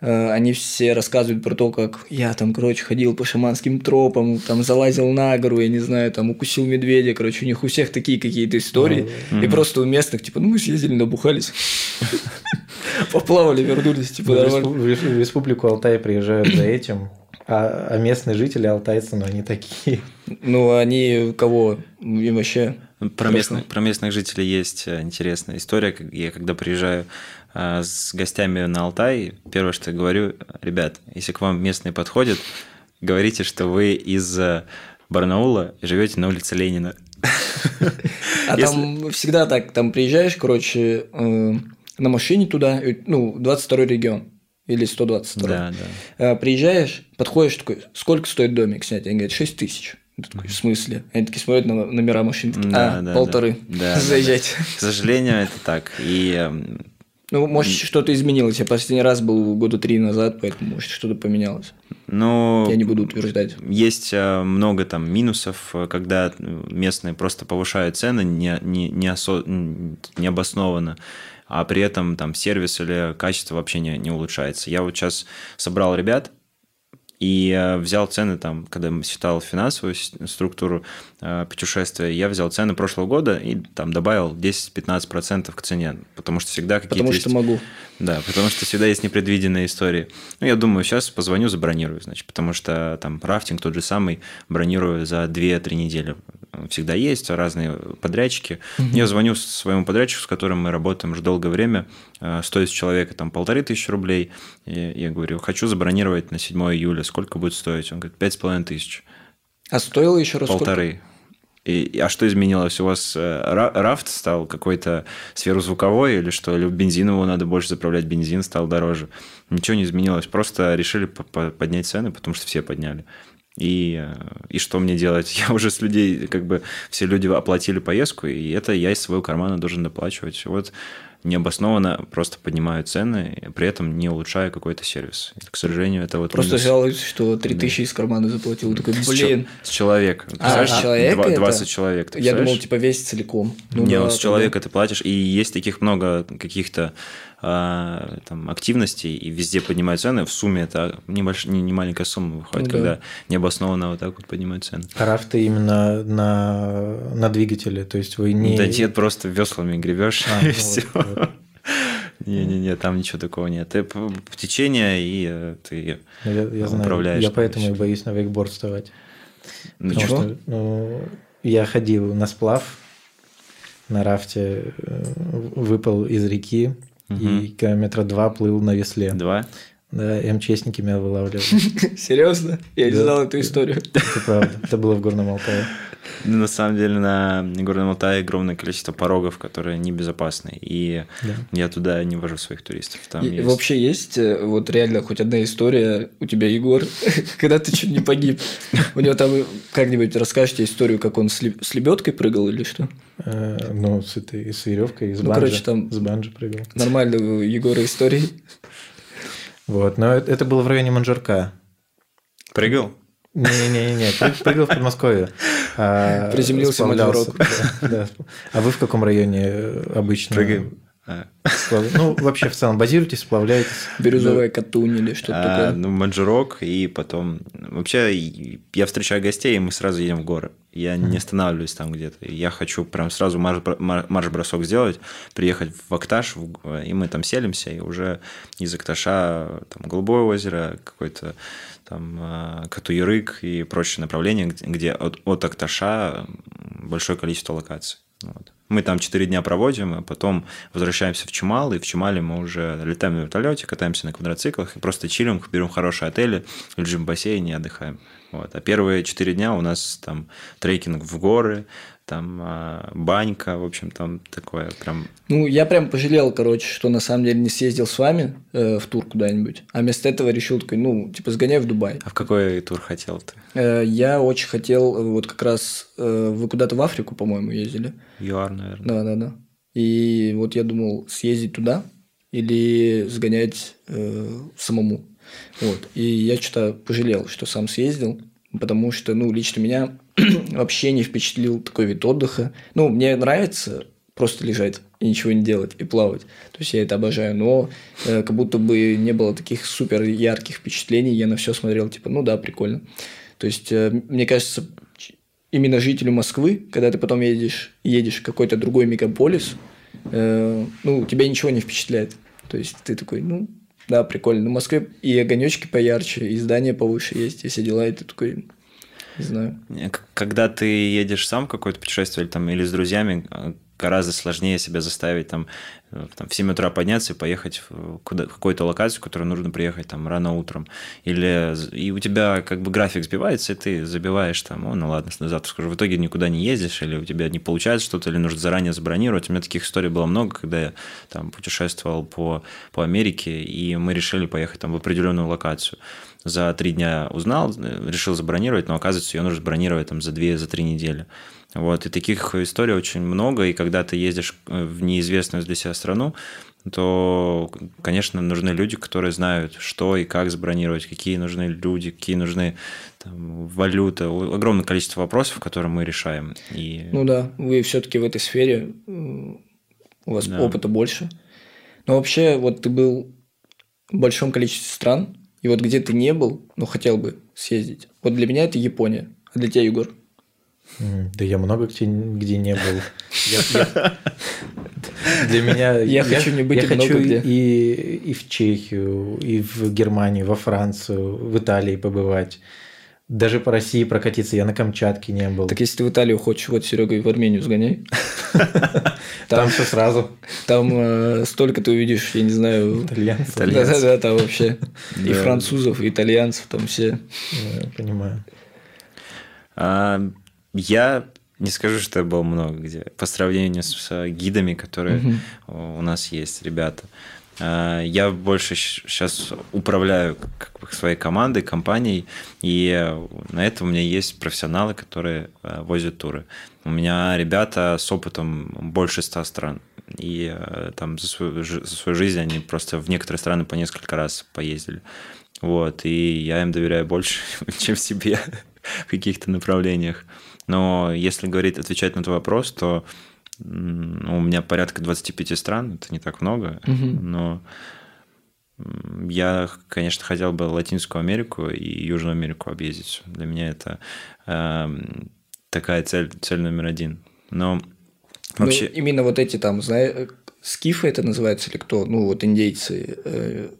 они все рассказывают про то, как я там, короче, ходил по шаманским тропам, там залазил на гору, я не знаю, там укусил медведя, короче, у них у всех такие какие-то истории, mm-hmm. и просто у местных, типа, ну мы съездили, набухались. Поплавали, вернулись, типа В нормально. республику Алтай приезжают за этим, а, а местные жители алтайцы, ну, они такие. Ну, они кого? Им вообще... Про местных, про местных жителей есть э, интересная история. Как Я когда приезжаю э, с гостями на Алтай, первое, что я говорю, ребят, если к вам местные подходят, говорите, что вы из э, Барнаула и живете на улице Ленина. А там всегда так, там приезжаешь, короче, э, на машине туда, ну, 22 регион или 122. Да, да. А, Приезжаешь, подходишь такой, сколько стоит домик снять? Они говорят, 6 тысяч. Такой, в смысле? Они такие смотрят на номера машин, такие, Да, а, да, полторы, да. Да, да, заезжайте. К сожалению, это так. И эм, Ну, может, что-то изменилось. Я последний раз был года три назад, поэтому, может, что-то поменялось. ну, Я не буду утверждать. Есть э, много там минусов, э, когда э, местные просто повышают цены не, не, не осо- необоснованно, а при этом там сервис или качество вообще не, не улучшается. Я вот сейчас собрал ребят и э, взял цены там, когда считал финансовую структуру э, путешествия, я взял цены прошлого года и там добавил 10-15% к цене, потому что всегда какие-то Потому есть- что могу. да, потому что всегда есть непредвиденные истории. Ну, я думаю, сейчас позвоню, забронирую, значит, потому что там рафтинг тот же самый бронирую за 2-3 недели. Всегда есть разные подрядчики. Я звоню своему подрядчику, с которым мы работаем уже долгое время, э, стоит с человека там полторы тысячи рублей. И я говорю, хочу забронировать на 7 июля, сколько будет стоить? Он говорит, пять с половиной тысяч. А стоило еще раз? Полторы. И, а что изменилось? У вас э, ра- рафт стал какой-то сферозвуковой или что? Или бензин его надо больше заправлять, бензин стал дороже? Ничего не изменилось. Просто решили по- по- поднять цены, потому что все подняли. И, э, и что мне делать? Я уже с людей, как бы, все люди оплатили поездку, и это я из своего кармана должен доплачивать. Вот необоснованно просто поднимаю цены, при этом не улучшая какой-то сервис. К сожалению, это вот Просто минус. жалуюсь, что 3000 из кармана заплатил. Такой, С блин. С человека. А, с человека два- это? 20 человек. Я думал, типа, весь целиком. Ну не, да, вот с человека ты платишь, и есть таких много каких-то там, активностей, и везде поднимают цены. В сумме это небольш... не, не маленькая сумма выходит, Ну да. когда необоснованно вот так вот поднимают цены. А рафты именно на, на двигателе, то есть вы не... Да нет, просто веслами гребешь, А, и ну все. вот, вот. Не-не-не, там ничего такого нет. Ты течение, и э, ты Я, я знаю, управляешь. я поэтому и боюсь на вейкборд вставать. Ну, Потому что ну, я ходил на сплав, на рафте, э, выпал из реки, и километра два плыл на весле. Два? Да, МЧСники меня вылавливали. Серьезно? Я не знал эту историю. Это правда. Это было в Горном Алтае. Ну, на самом деле на Горном Алтае огромное количество порогов, которые небезопасны. И я туда не вожу своих туристов. Там Вообще есть э, вот реально хоть одна история у тебя, Егор, когда ты чуть не погиб. У него там как-нибудь расскажете историю, как он с леб- с лебедкой прыгал или что? Э, Ну, с этой, с веревкой, с Ну, банджи. короче, там- С банджи прыгал. Нормально у Егора истории. Вот, но это это было в районе Манжурка. Прыгал? Не-не-не, пры- прыгал в Подмосковье. А, Приземлился да. А вы в каком районе э, обычно? Прыгаем. Сплав- Ну, вообще в целом базируетесь, сплавляетесь? Бирюзовая катунь или что-то А, такое. ну, Манжурок, и потом... Вообще, я встречаю гостей, и мы сразу едем в горы. Я не останавливаюсь там где-то. Я хочу прям сразу марш- мар- марш-бросок сделать, приехать в Акташ, и мы там селимся, и уже из Акташа там Голубое озеро, какой-то там а, Катуярык и прочие направления, где- где от, от Акташа большое количество локаций. Вот. Мы там 4 дня проводим, а потом возвращаемся в Чумал, и в Чумале мы уже летаем на вертолете, катаемся на квадроциклах и просто чилим, берем хорошие отели, лежим в бассейне и отдыхаем. Вот. А первые 4 дня у нас там трекинг в горы, там а, банька, в общем, там такое прям... Ну, я прям пожалел, короче, что на самом деле не съездил с вами э, в тур куда-нибудь, а вместо этого решил такой, ну, типа, сгоняй в Дубай. А в какой тур хотел ты? Э, я очень хотел, э, вот как раз, э, вы куда-то в Африку, по-моему, ездили. ЮАР, наверное. Да, да, да. И вот я думал, съездить туда или сгонять э, самому. Вот. И я что-то пожалел, что сам съездил, потому что, ну, лично меня вообще не впечатлил такой вид отдыха. Ну, мне нравится просто лежать и ничего не делать, и плавать. То есть я это обожаю, но э, как будто бы не было таких супер ярких впечатлений. Я на все смотрел, типа, ну да, прикольно. То есть, э, мне кажется, именно жителю Москвы, когда ты потом едешь, едешь в какой-то другой мегаполис, э, ну, тебя ничего не впечатляет. То есть ты такой, ну, да, прикольно. В Москве и огонечки поярче, и здания повыше есть, и все дела, и ты такой, не знаю. Когда ты едешь сам какое-то путешествие или, там, или с друзьями, э, гораздо сложнее себя заставить там, э, там в 7 утра подняться и поехать в, куда, какую-то локацию, в которую нужно приехать там рано утром. Или и у тебя как бы график сбивается, и ты забиваешь там, о, ну ладно, завтра скажу. В итоге никуда не ездишь, или у тебя не получается что-то, или нужно заранее забронировать. У меня таких историй было много, когда я там путешествовал по, по Америке, и мы решили поехать там в определенную локацию за три дня узнал, решил забронировать, но оказывается, ее нужно бронировать там за две, за три недели. Вот, и таких историй очень много, и когда ты ездишь э, в неизвестную для себя страну, то, конечно, нужны люди, которые знают, что и как забронировать, какие нужны люди, какие нужны там, валюты. Огромное количество вопросов, которые мы решаем. И... Ну да, вы все-таки в этой сфере, у вас да. опыта больше. Но вообще, вот ты был в большом количестве стран, и вот где ты не был, но хотел бы съездить. Вот для меня это Япония. А для тебя, Егор? Да я много где, где не был. Для меня... Я хочу не быть Я хочу и, и в Чехию, и в Германию, во Францию, в Италии побывать. Даже по России прокатиться, я на Камчатке не был. Так если ты в Италию хочешь, вот Серега в Армению сгоняй. Там все сразу. Там э, столько ты увидишь, я не знаю. Итальянцев. Да-да-да, там вообще. И французов, и итальянцев, там все. Понимаю. А, я не скажу, что было много где. По сравнению с гидами, которые у нас есть, ребята. Э, я больше сейчас управляю как бы своей командой, компанией, и на это у меня есть профессионалы, которые э, возят туры. У меня ребята с опытом больше ста стран. И э, там за свою, за свою жизнь они просто в некоторые страны по несколько раз поездили. Вот, и я им доверяю больше, чем себе в каких-то направлениях. Но если говорить, отвечать на твой вопрос, то у меня порядка 25 стран, это не так много, угу. но я, конечно, хотел бы Латинскую Америку и Южную Америку объездить. Для меня это э, такая цель, цель номер один. Но ну, вообще... Ну, именно вот эти там, знаешь, скифы это называется или кто? Ну, вот индейцы, э,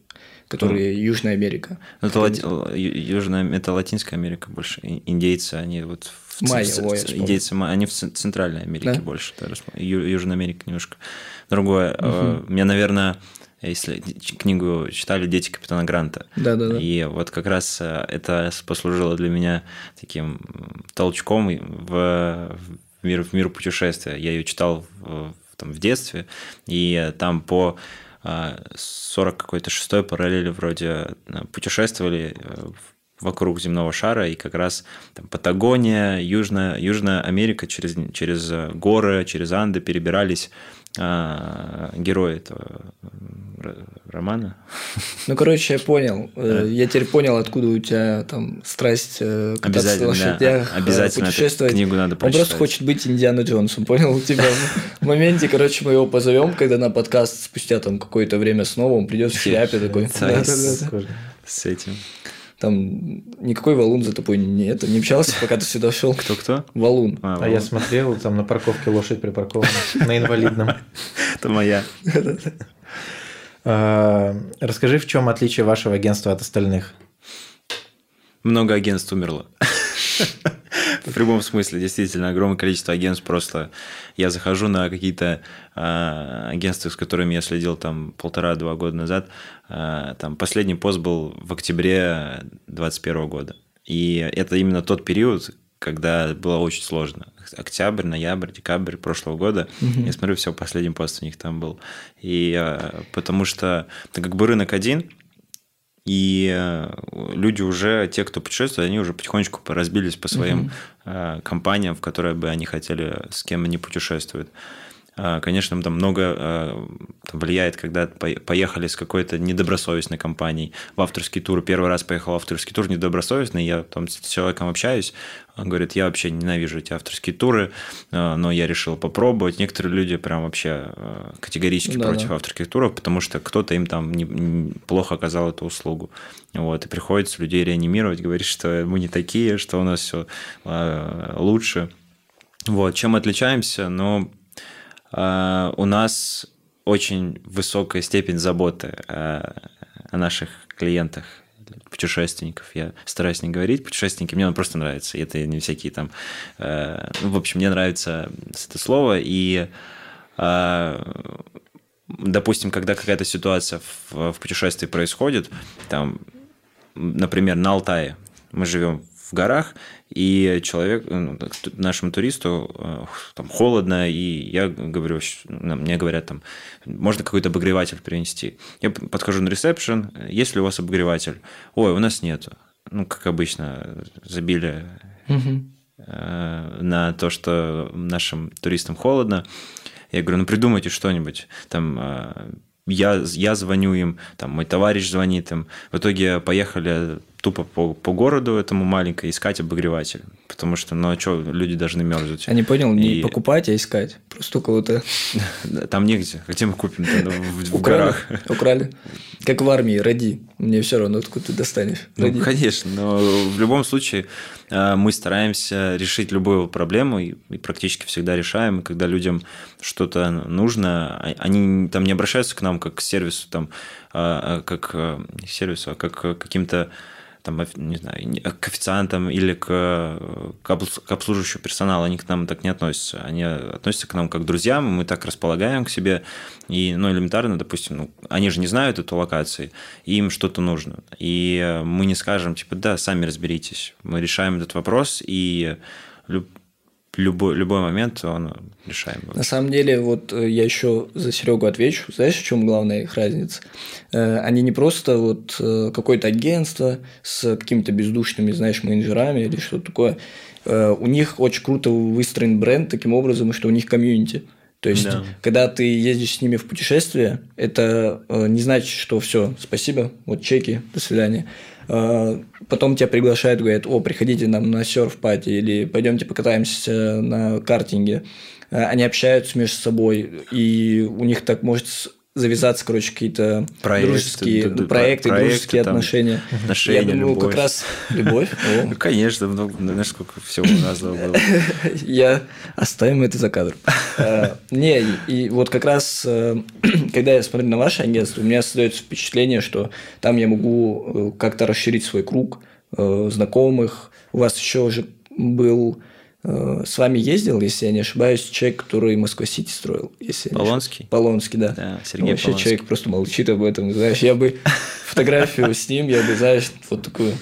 которые ну, Южная Америка. Ну, это, лати... Южная, это Латинская Америка больше. Индейцы, они вот В, ой, индейцы, они в Центральной Америке да? больше. Да, Южная Америка немножко другое. Угу. Меня, наверное, если книгу читали «Дети капитана Гранта». Да, да, да. И вот как раз э, это послужило для меня таким толчком в, мир, в мир путешествия. Я ее читал в, там, в детстве, и там по 40 какой-то шестой параллели вроде э, путешествовали вокруг земного шара, и как раз там, Патагония, Южная, Южная Америка через, через горы, через Анды перебирались а, герои этого романа. Ну, короче, я понял. Э, я теперь понял, откуда у тебя там страсть э, кататься на лошадях, да. Обязательно путешествовать. книгу надо прочитать. Он просто хочет быть Индиана Джонсом, понял? Тебя в моменте, короче, мы его позовем, когда на подкаст спустя там какое-то время снова он придет в шляпе такой. С этим. Там никакой валун за тобой не, это, не общался, пока ты сюда шел. Кто-кто? Валун. А, а я смотрел, там на парковке лошадь припаркована, на инвалидном. Это моя. А, расскажи, в чем отличие вашего агентства от остальных? Много агентств умерло. В прямом смысле, действительно, огромное количество агентств просто... Я захожу на какие-то э, агентства, с которыми я следил там полтора-два года назад. Э, там последний пост был в октябре 2021 года. И это именно тот период, когда было очень сложно. Октябрь, ноябрь, декабрь прошлого года. Угу. Я смотрю, все, последний пост у них там был. И э, потому что, так как бы рынок один, и э, люди уже, те, кто путешествует, они уже потихонечку разбились по своим угу. компаниям, в которые бы они хотели, с кем они путешествуют. А, конечно, там много а, там влияет, когда поехали с какой-то недобросовестной компанией в авторский тур. Первый раз поехал в авторский тур недобросовестный, я там с человеком общаюсь, он говорит, я вообще ненавижу эти авторские туры, а, но я решил попробовать. Некоторые люди прям вообще категорически да, против да. авторских туров, потому что кто-то им там не, плохо оказал эту услугу. Вот, и приходится людей реанимировать, говорить, что мы не такие, что у нас все лучше. Вот, чем отличаемся? Но э, у нас очень высокая степень заботы э, о наших клиентах, путешественников. Я стараюсь не говорить путешественники, мне он просто нравится. Это не всякие там... Э, ну, в общем, мне нравится это слово. И э, допустим, когда какая-то ситуация в, в путешествии происходит, там, например, на Алтае мы живем в горах, и человек, ну, нашему туристу э, там холодно, и я говорю, мне говорят там, можно какой-то обогреватель принести. Я подхожу на ресепшн, есть ли у вас обогреватель? Ой, у нас нету. Ну, как обычно, забили угу. на то, что нашим туристам холодно. Я говорю, ну придумайте что-нибудь. Там э, я, я звоню им, там мой товарищ звонит им. В итоге поехали тупо по, по городу этому маленькой искать обогреватель. Потому что, ну а что, люди должны мерзнуть. Я не понял, не и... покупать, а искать. Просто у кого-то... Там негде. Где мы купим? Ну, в, горах. Украли. Как в армии, роди. Мне все равно, откуда ты достанешь. Ну, конечно, но в любом случае э, мы стараемся решить любую проблему и, практически всегда решаем. И когда людям что-то нужно, а, они там не обращаются к нам как к сервису, там, а, а как э, сервису, а как к каким-то там, не знаю, к официантам или к, к обслуживающему персоналу, они к нам так не относятся. Они относятся к нам как к друзьям, мы так располагаем к себе. И, ну, элементарно, допустим, ну, они же не знают эту локацию, им что-то нужно. И мы не скажем, типа, да, сами разберитесь. Мы решаем этот вопрос, и любой, любой момент он решаем. На самом деле, вот э, я еще за Серегу отвечу. Знаешь, в чем главная их разница? Э, они не просто вот э, какое-то агентство с какими-то бездушными, знаешь, менеджерами или что-то такое. У них очень круто выстроен бренд таким образом, что у них комьюнити. То есть, да. когда ты ездишь с ними в путешествие, это не значит, что все, спасибо, вот чеки, до свидания. А, потом тебя приглашают, говорят, о, приходите нам на серф-пати или пойдемте покатаемся на картинге. А, они общаются между собой, и у них так может завязаться, короче, какие-то Проект, дружеские д- проекты, проекты, дружеские там, отношения. Отношения, Я думаю, любовь. как раз любовь. Ну, конечно, много, знаешь, сколько всего у нас было. Я оставим это за кадром. А, не, и вот как раз, э, когда я смотрю на ваше агентство, у меня создается впечатление, что там я могу э, как-то расширить свой круг э, знакомых. У вас еще уже был с вами ездил, если я не ошибаюсь, человек, который Москва-Сити строил. Если Полонский? Полонский, да. Да, Сергей Вообще Полонский. человек просто молчит об этом. Знаешь, я бы фотографию с ним, я бы, знаешь, вот такую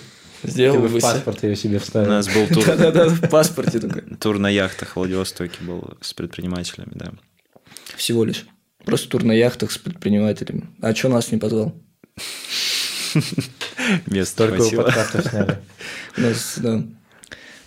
сделал бы. в паспорт ее себе вставил. У нас был тур. Да-да-да, в паспорте такой. Тур на яхтах в Владивостоке был с предпринимателями, да. Всего лишь. Просто тур на яхтах с предпринимателями. А что нас не позвал? Место Только у подкастов сняли. У нас, да.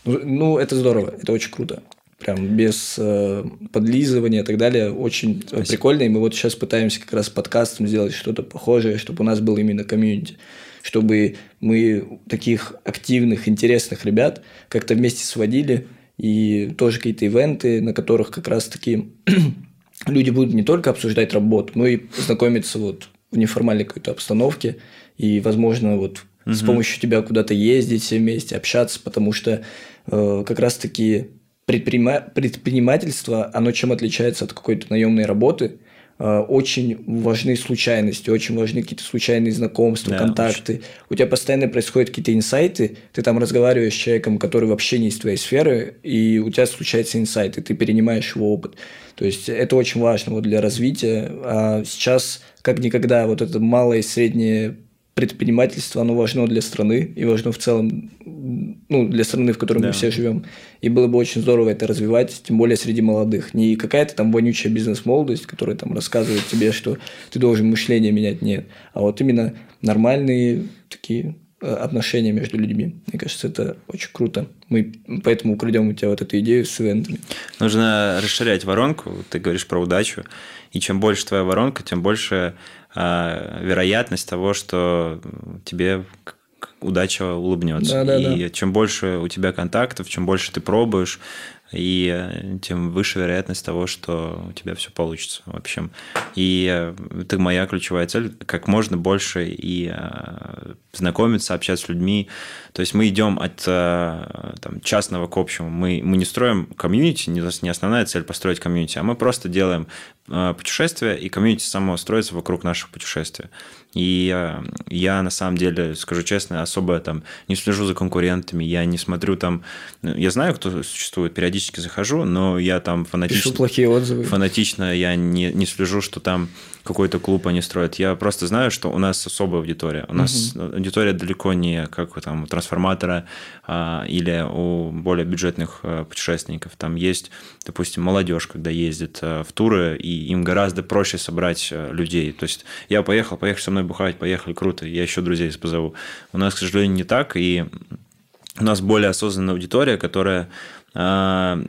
Ну, ну, это здорово, это очень круто. Прям без э, подлизывания и так далее. Очень Спасибо. прикольно. И мы вот сейчас пытаемся как раз подкастом сделать что-то похожее, чтобы у нас был именно комьюнити. Чтобы мы таких активных, интересных ребят как-то вместе сводили. И тоже какие-то ивенты, на которых как раз-таки люди будут не только обсуждать работу, но и знакомиться вот в неформальной какой-то обстановке. И, возможно, вот угу. с помощью тебя куда-то ездить все вместе, общаться, потому что как раз-таки предпринима... предпринимательство, оно чем отличается от какой-то наемной работы? Э, очень важны случайности, очень важны какие-то случайные знакомства, да, контакты. Очень. У тебя постоянно происходят какие-то инсайты, ты там разговариваешь с человеком, который вообще не из твоей сферы, и у тебя случается инсайт, и ты перенимаешь его опыт. То есть это очень важно вот для развития. А сейчас как никогда вот это малое и среднее предпринимательство, оно важно для страны и важно в целом, ну, для страны, в которой да. мы все живем. И было бы очень здорово это развивать, тем более среди молодых. Не какая-то там вонючая бизнес-молодость, которая там рассказывает тебе, что ты должен мышление менять, нет. А вот именно нормальные такие э, отношения между людьми. Мне кажется, это очень круто. Мы поэтому украдем у тебя вот эту идею с ивентами. Нужно расширять воронку. Ты говоришь про удачу. И чем больше твоя воронка, тем больше вероятность того, что тебе удача улыбнется. Да, да, и да. чем больше у тебя контактов, чем больше ты пробуешь, и э, тем выше вероятность того, что у тебя все получится. В общем, и э, это моя ключевая цель, как можно больше и э, знакомиться, общаться с людьми. То есть мы идем от там, частного к общему. Мы, мы не строим комьюнити, не, основная цель построить комьюнити, а мы просто делаем путешествия, и комьюнити само строится вокруг наших путешествий. И я, на самом деле, скажу честно, особо там не слежу за конкурентами, я не смотрю там... Я знаю, кто существует, периодически захожу, но я там фанатично... Пишу плохие отзывы. Фанатично я не, не слежу, что там какой-то клуб они строят. Я просто знаю, что у нас особая аудитория. У нас угу. аудитория далеко не как у там, у трансформатора а, или у более бюджетных а, путешественников. Там есть, допустим, молодежь, когда ездит а, в туры, и им гораздо проще собрать а, людей. То есть я поехал, поехали со мной бухать, поехали, круто, я еще друзей позову. У нас, к сожалению, не так, и у нас более осознанная аудитория, которая а,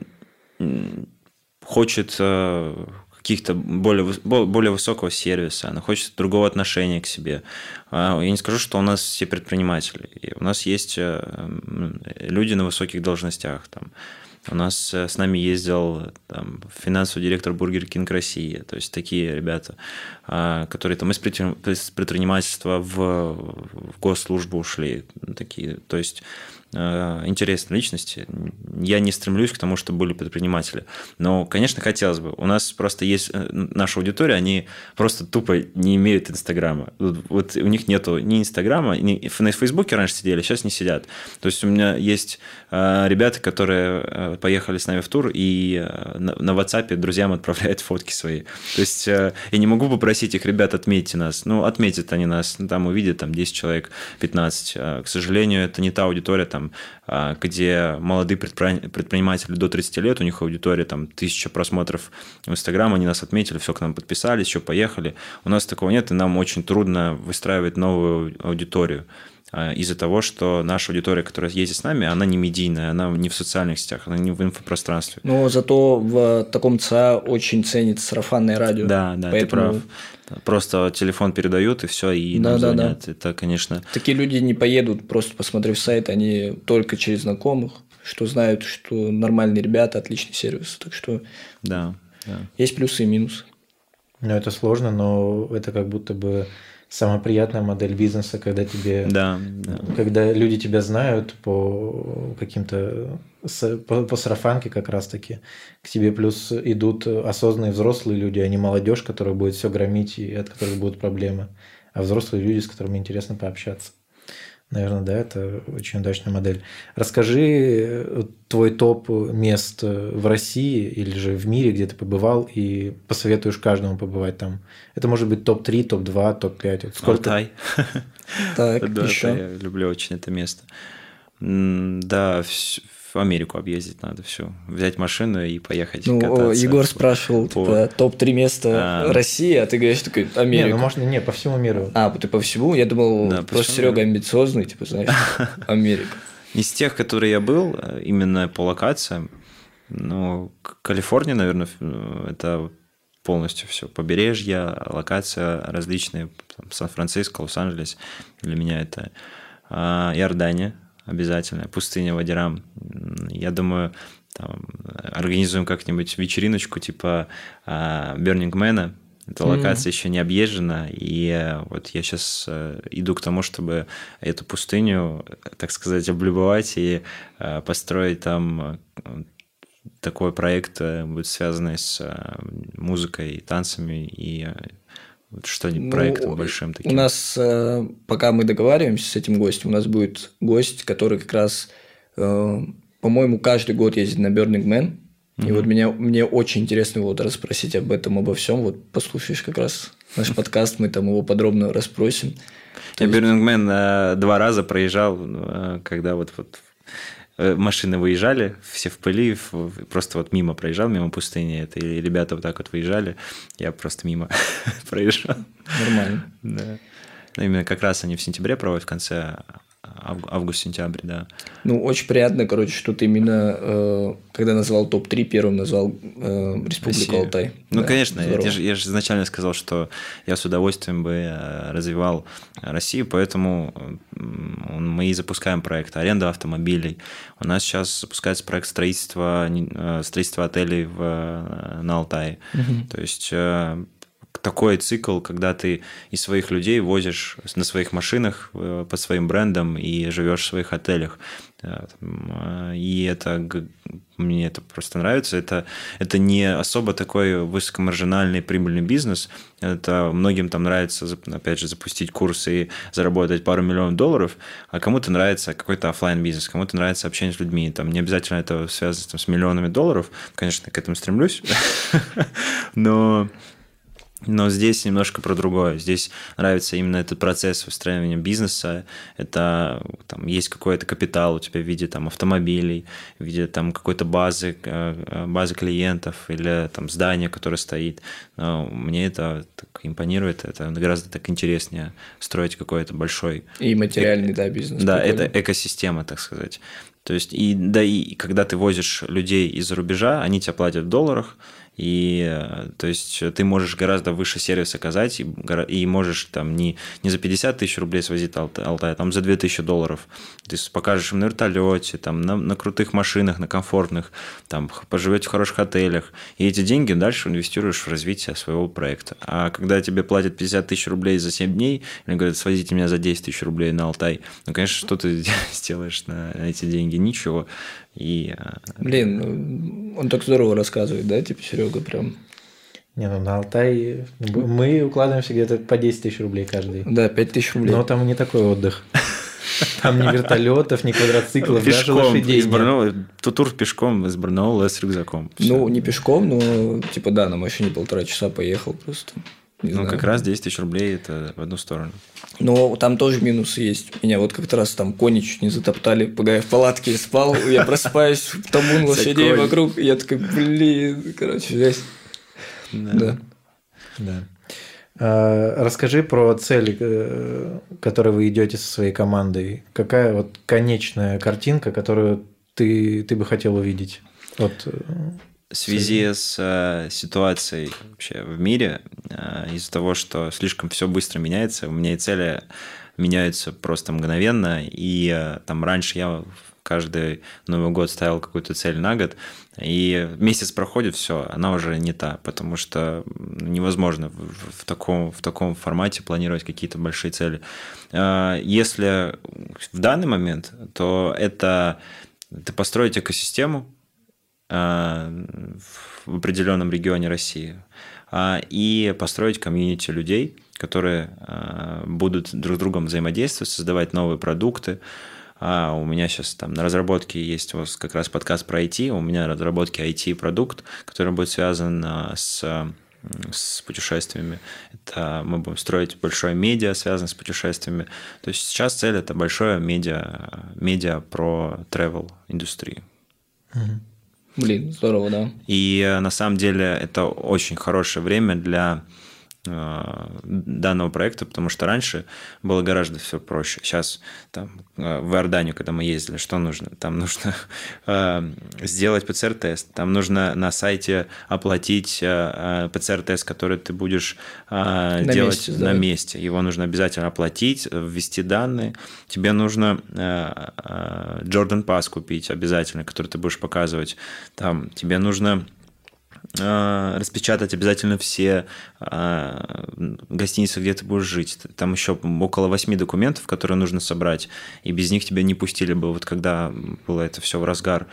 хочет а, каких-то более, более высокого сервиса, она хочет другого отношения к себе. А, я не скажу, что у нас все предприниматели. у нас есть люди на высоких должностях. Там. У нас э, с нами ездил там, финансовый директор Burger King России. То есть такие ребята, которые там из предпринимательства в, в госслужбу ушли. Такие. То есть Э, интересные личности. Я не стремлюсь к тому, чтобы были предприниматели. Но, конечно, хотелось бы. У нас просто есть э, наша аудитория, они просто тупо не имеют Инстаграма. Вот у них нету ни Инстаграма, ни на Фейсбуке раньше сидели, сейчас не сидят. То есть у меня есть э, ребята, которые поехали с нами в тур и на WhatsApp друзьям отправляют фотки свои. То есть я не могу попросить их, ребят, отметьте нас. Ну, отметят они нас, там увидят там 10 человек, 15. К сожалению, это не та аудитория, там, там, а, где молодые предприниматели до 30 лет, у них аудитория там тысяча просмотров в Инстаграм, они нас отметили, все к нам подписались, еще поехали. У нас такого нет, и нам очень трудно выстраивать новую аудиторию из-за того, что наша аудитория, которая ездит с нами, она не медийная, она не в социальных сетях, она не в инфопространстве. Но зато в таком ЦА очень ценится сарафанное радио. Да, да, Поэтому... ты прав. Просто телефон передают и все, и да, нам да, звонят. Да. Это, конечно. Такие люди не поедут, просто посмотрев сайт, они только через знакомых, что знают, что нормальные ребята, отличный сервис. Так что да, да. есть плюсы и минусы. Ну, это сложно, но это как будто бы самая приятная модель бизнеса, когда тебе, да, да. когда люди тебя знают по каким-то по, по сарафанке как раз-таки к тебе плюс идут осознанные взрослые люди, а не молодежь, которая будет все громить и от которых будут проблемы, а взрослые люди, с которыми интересно пообщаться. Наверное, да, это очень удачная модель. Расскажи э, твой топ мест в России или же в мире, где ты побывал, и посоветуешь каждому побывать там. Это может быть топ-3, топ-2, топ-5. Сколько? Алтай. Так, еще. Я люблю очень это место. Да, в Америку объездить надо все. Взять машину и поехать ну, кататься. Егор спрашивал, по... типа, топ-3 места а... России, а ты говоришь, такой, Америка. Не, ну можно, не, по всему миру. А, ты по всему? Я думал, да, просто Серега миру. амбициозный, типа, знаешь, Америка. Из тех, которые я был, э, именно по локациям, ну, Калифорния, наверное, это полностью все. Побережье, локация различные, Сан-Франциско, Лос-Анджелес. Для меня это а, Иордания, обязательно, пустыня Вадирам. Я думаю, там, организуем как-нибудь вечериночку типа а, Burning Man. Эта локация mm-hmm. еще не объезжена, и э, вот я сейчас э, иду к тому, чтобы эту пустыню, так сказать, облюбовать и э, построить там такой проект, будет связанный с музыкой, танцами и что-нибудь ну, проектом большим таким? У нас, э, пока мы договариваемся с этим гостем, у нас будет гость, который как раз, э, по-моему, каждый год ездит на Burning Man. И вот меня, мне очень интересно его вот расспросить об этом, обо всем. Вот послушаешь как раз наш подкаст, мы там его подробно расспросим. Я Burning Man э, два раза проезжал, когда вот, вот машины выезжали, все в пыли, просто вот мимо проезжал, мимо пустыни, это и ребята вот так вот выезжали, я просто мимо проезжал. Нормально. Да. Ну, именно как раз они в сентябре проводят в конце август-сентябрь, да. Ну, очень приятно, короче, что ты именно, э, когда назвал топ-3, первым назвал э, Республику Россия. Алтай. Ну, да, конечно, я же, я же изначально сказал, что я с удовольствием бы э, развивал Россию, поэтому мы и запускаем проект аренда автомобилей. У нас сейчас запускается проект строительства, э, строительства отелей в, э, на Алтае. Угу. То есть такой цикл, когда ты из своих людей возишь на своих машинах э, по своим брендам и живешь в своих отелях. Э, и это мне это просто нравится. Это, это не особо такой высокомаржинальный прибыльный бизнес. Это многим там нравится, опять же, запустить курс и заработать пару миллионов долларов, а кому-то нравится какой-то офлайн бизнес кому-то нравится общение с людьми. Там не обязательно это связано там, с миллионами долларов. Конечно, к этому стремлюсь. Но но здесь немножко про другое. Здесь нравится именно этот процесс выстраивания бизнеса. Это там, есть какой-то капитал у тебя в виде там, автомобилей, в виде там, какой-то базы, э, базы клиентов или там, здания, которое стоит. Но мне это так импонирует. Это гораздо так интереснее строить какой-то большой... И материальный, да, бизнес. Да, прикольно. это экосистема, так сказать. То есть, и, да, и когда ты возишь людей из-за рубежа, они тебя платят в долларах, и э, то есть ты можешь гораздо выше сервис оказать, и, и можешь там не, не за 50 тысяч рублей свозить Алтай, а там за 2000 долларов. Ты покажешь им на вертолете, там, на, на крутых машинах, на комфортных, там, поживете в хороших отелях. И эти деньги дальше инвестируешь в развитие своего проекта. А когда тебе платят 50 тысяч рублей за 7 дней, или говорят, свозите меня за 10 тысяч рублей на Алтай, ну, конечно, что ты сделаешь на эти деньги? Ничего. И... Э, Блин, ну, он так здорово рассказывает, да, типа Серега прям. Не, ну на Алтай мы укладываемся где-то по 10 тысяч рублей каждый. Да, 5 тысяч рублей. Но там не такой отдых. Там ни вертолетов, ни квадроциклов, даже лошадей из Барнаула, тур пешком из Барнаула с рюкзаком. Ну, не пешком, но типа да, на машине полтора часа поехал просто. Не ну, знаю. как раз 10 тысяч рублей это в одну сторону. Но там тоже минусы есть. Меня вот как-то раз там кони чуть не затоптали, пока я в палатке спал, я просыпаюсь, табун лошадей вокруг, я такой, блин, короче, жесть. Да. Да. А, расскажи про цель, э, которой вы идете со своей командой. Какая вот конечная картинка, которую ты, ты бы хотел увидеть? Вот э, в связи с э, ситуацией вообще в мире, э, из-за того, что слишком все быстро меняется, у меня и цели меняются просто мгновенно, и э, там раньше я каждый Новый год ставил какую-то цель на год, и месяц проходит, все, она уже не та, потому что невозможно в, в, таком, в таком формате планировать какие-то большие цели. Э, если в данный момент, то это, это построить экосистему, в определенном регионе России а, и построить комьюнити людей, которые э, будут друг с другом взаимодействовать, создавать новые продукты. А у меня сейчас там на разработке есть вот как раз подкаст про IT, у меня на разработке IT-продукт, который будет связан э, с с путешествиями. Это мы будем строить большое медиа, связанное с путешествиями. То есть сейчас цель это большое медиа, медиа про travel индустрию. Угу. Блин, здорово, да. И э, на самом деле это очень хорошее время для данного проекта, потому что раньше было гораздо все проще. Сейчас там э, в Иорданию, когда мы ездили, что нужно? Там нужно э, сделать ПЦР-тест, там нужно на сайте оплатить ПЦР-тест, который ты будешь на делать месте, на да. месте. Его нужно обязательно оплатить, ввести данные. Тебе нужно Jordan Pass купить обязательно, который ты будешь показывать. Там тебе нужно Э, распечатать обязательно все э, гостиницы, где ты будешь жить. Там еще около восьми документов, которые нужно собрать, и без них тебя не пустили бы, вот когда было это все в разгар.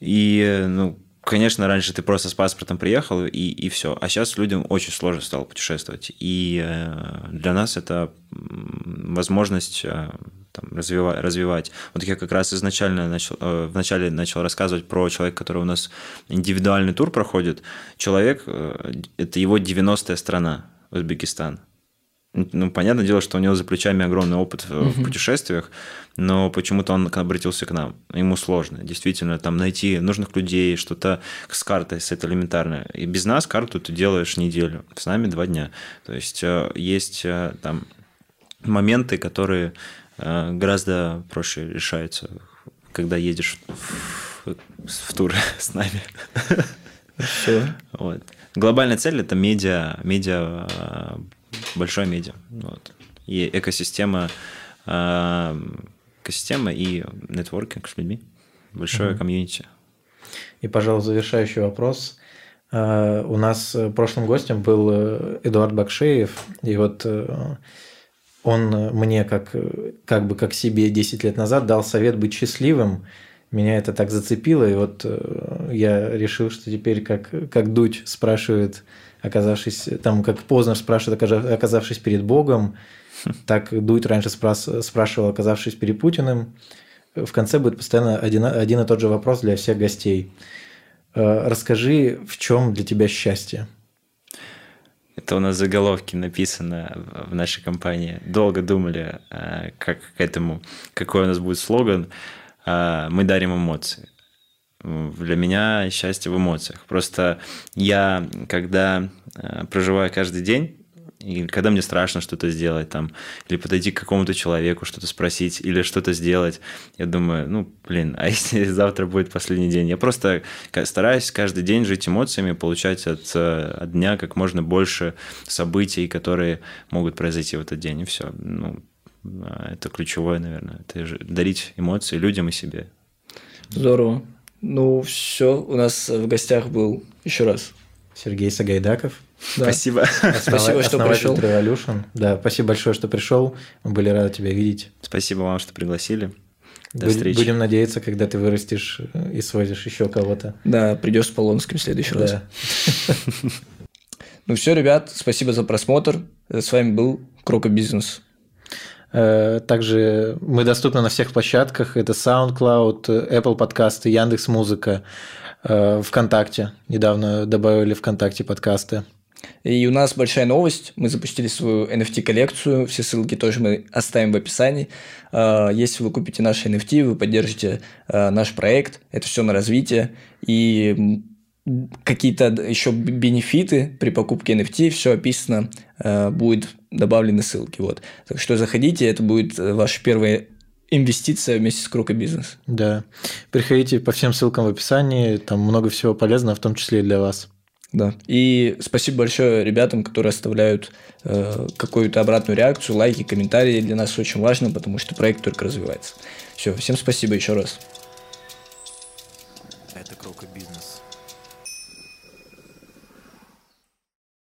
И, ну, конечно, раньше ты просто с паспортом приехал, и, и все. А сейчас людям очень сложно стало путешествовать. И э, для нас это возможность там, развивать, развивать. Вот я как раз изначально начал, э, вначале начал рассказывать про человека, который у нас индивидуальный тур проходит. Человек, э, это его 90-я страна, Узбекистан. Ну, понятное дело, что у него за плечами огромный опыт в, в путешествиях, но почему-то он обратился к нам. Ему сложно. Действительно, там найти нужных людей, что-то с картой, с это элементарно. И без нас карту ты делаешь неделю, с нами два дня. То есть э, есть там моменты, которые э, гораздо проще решаются, когда едешь в, в тур с нами. Все. Вот. Глобальная цель это медиа, медиа, э, большое медиа. Вот. И экосистема, э, экосистема и нетворкинг с людьми. Большое угу. комьюнити. И, пожалуй, завершающий вопрос. Э, у нас прошлым гостем был Эдуард Бакшеев, и вот он мне как, как бы как себе 10 лет назад дал совет быть счастливым, меня это так зацепило, и вот э, я решил, что теперь как, как Дудь спрашивает, оказавшись там, как Познер спрашивает, оказавшись перед Богом, так Дудь раньше спрас, спрашивал, оказавшись перед Путиным. В конце будет постоянно один, один и тот же вопрос для всех гостей. Э, расскажи, в чем для тебя счастье? Это у нас заголовки написано в нашей компании. Долго думали, э, как к этому, какой у нас будет слоган. А, мы дарим эмоции. Для меня счастье в эмоциях. Просто я, когда а, проживаю каждый день, и когда мне страшно что-то сделать там, или подойти к какому-то человеку, что-то спросить, или что-то сделать, я думаю, ну, блин, а если завтра будет последний день? Я просто стараюсь каждый день жить эмоциями, получать от, от дня как можно больше событий, которые могут произойти в этот день, и все. Ну, это ключевое, наверное. Это дарить эмоции людям и себе. Здорово. Ну, все, у нас в гостях был еще раз Сергей Сагайдаков. Да. Спасибо. спасибо, что пришел. Revolution. Да, спасибо большое, что пришел. Мы были рады тебя видеть. Спасибо вам, что пригласили. До Будь, встречи. Будем надеяться, когда ты вырастешь и сводишь еще кого-то. Да, придешь с Полонским в следующий раз. Ну все, ребят, спасибо за просмотр. С вами был Крока Бизнес. Э, также мы доступны на всех площадках. Это SoundCloud, Apple подкасты, Яндекс Музыка, э, ВКонтакте. Недавно добавили ВКонтакте подкасты. И у нас большая новость. Мы запустили свою NFT-коллекцию. Все ссылки тоже мы оставим в описании. Э, если вы купите наши NFT, вы поддержите наш проект. Это все на развитие. И какие-то еще бенефиты при покупке NFT, все описано, э, будет добавлены ссылки. Вот. Так что заходите, это будет э, ваша первая инвестиция вместе с Крука Бизнес. Да. Переходите по всем ссылкам в описании, там много всего полезного, в том числе и для вас. Да. И спасибо большое ребятам, которые оставляют э, какую-то обратную реакцию, лайки, комментарии. Для нас очень важно, потому что проект только развивается. Все, всем спасибо еще раз. Это Крука Бизнес.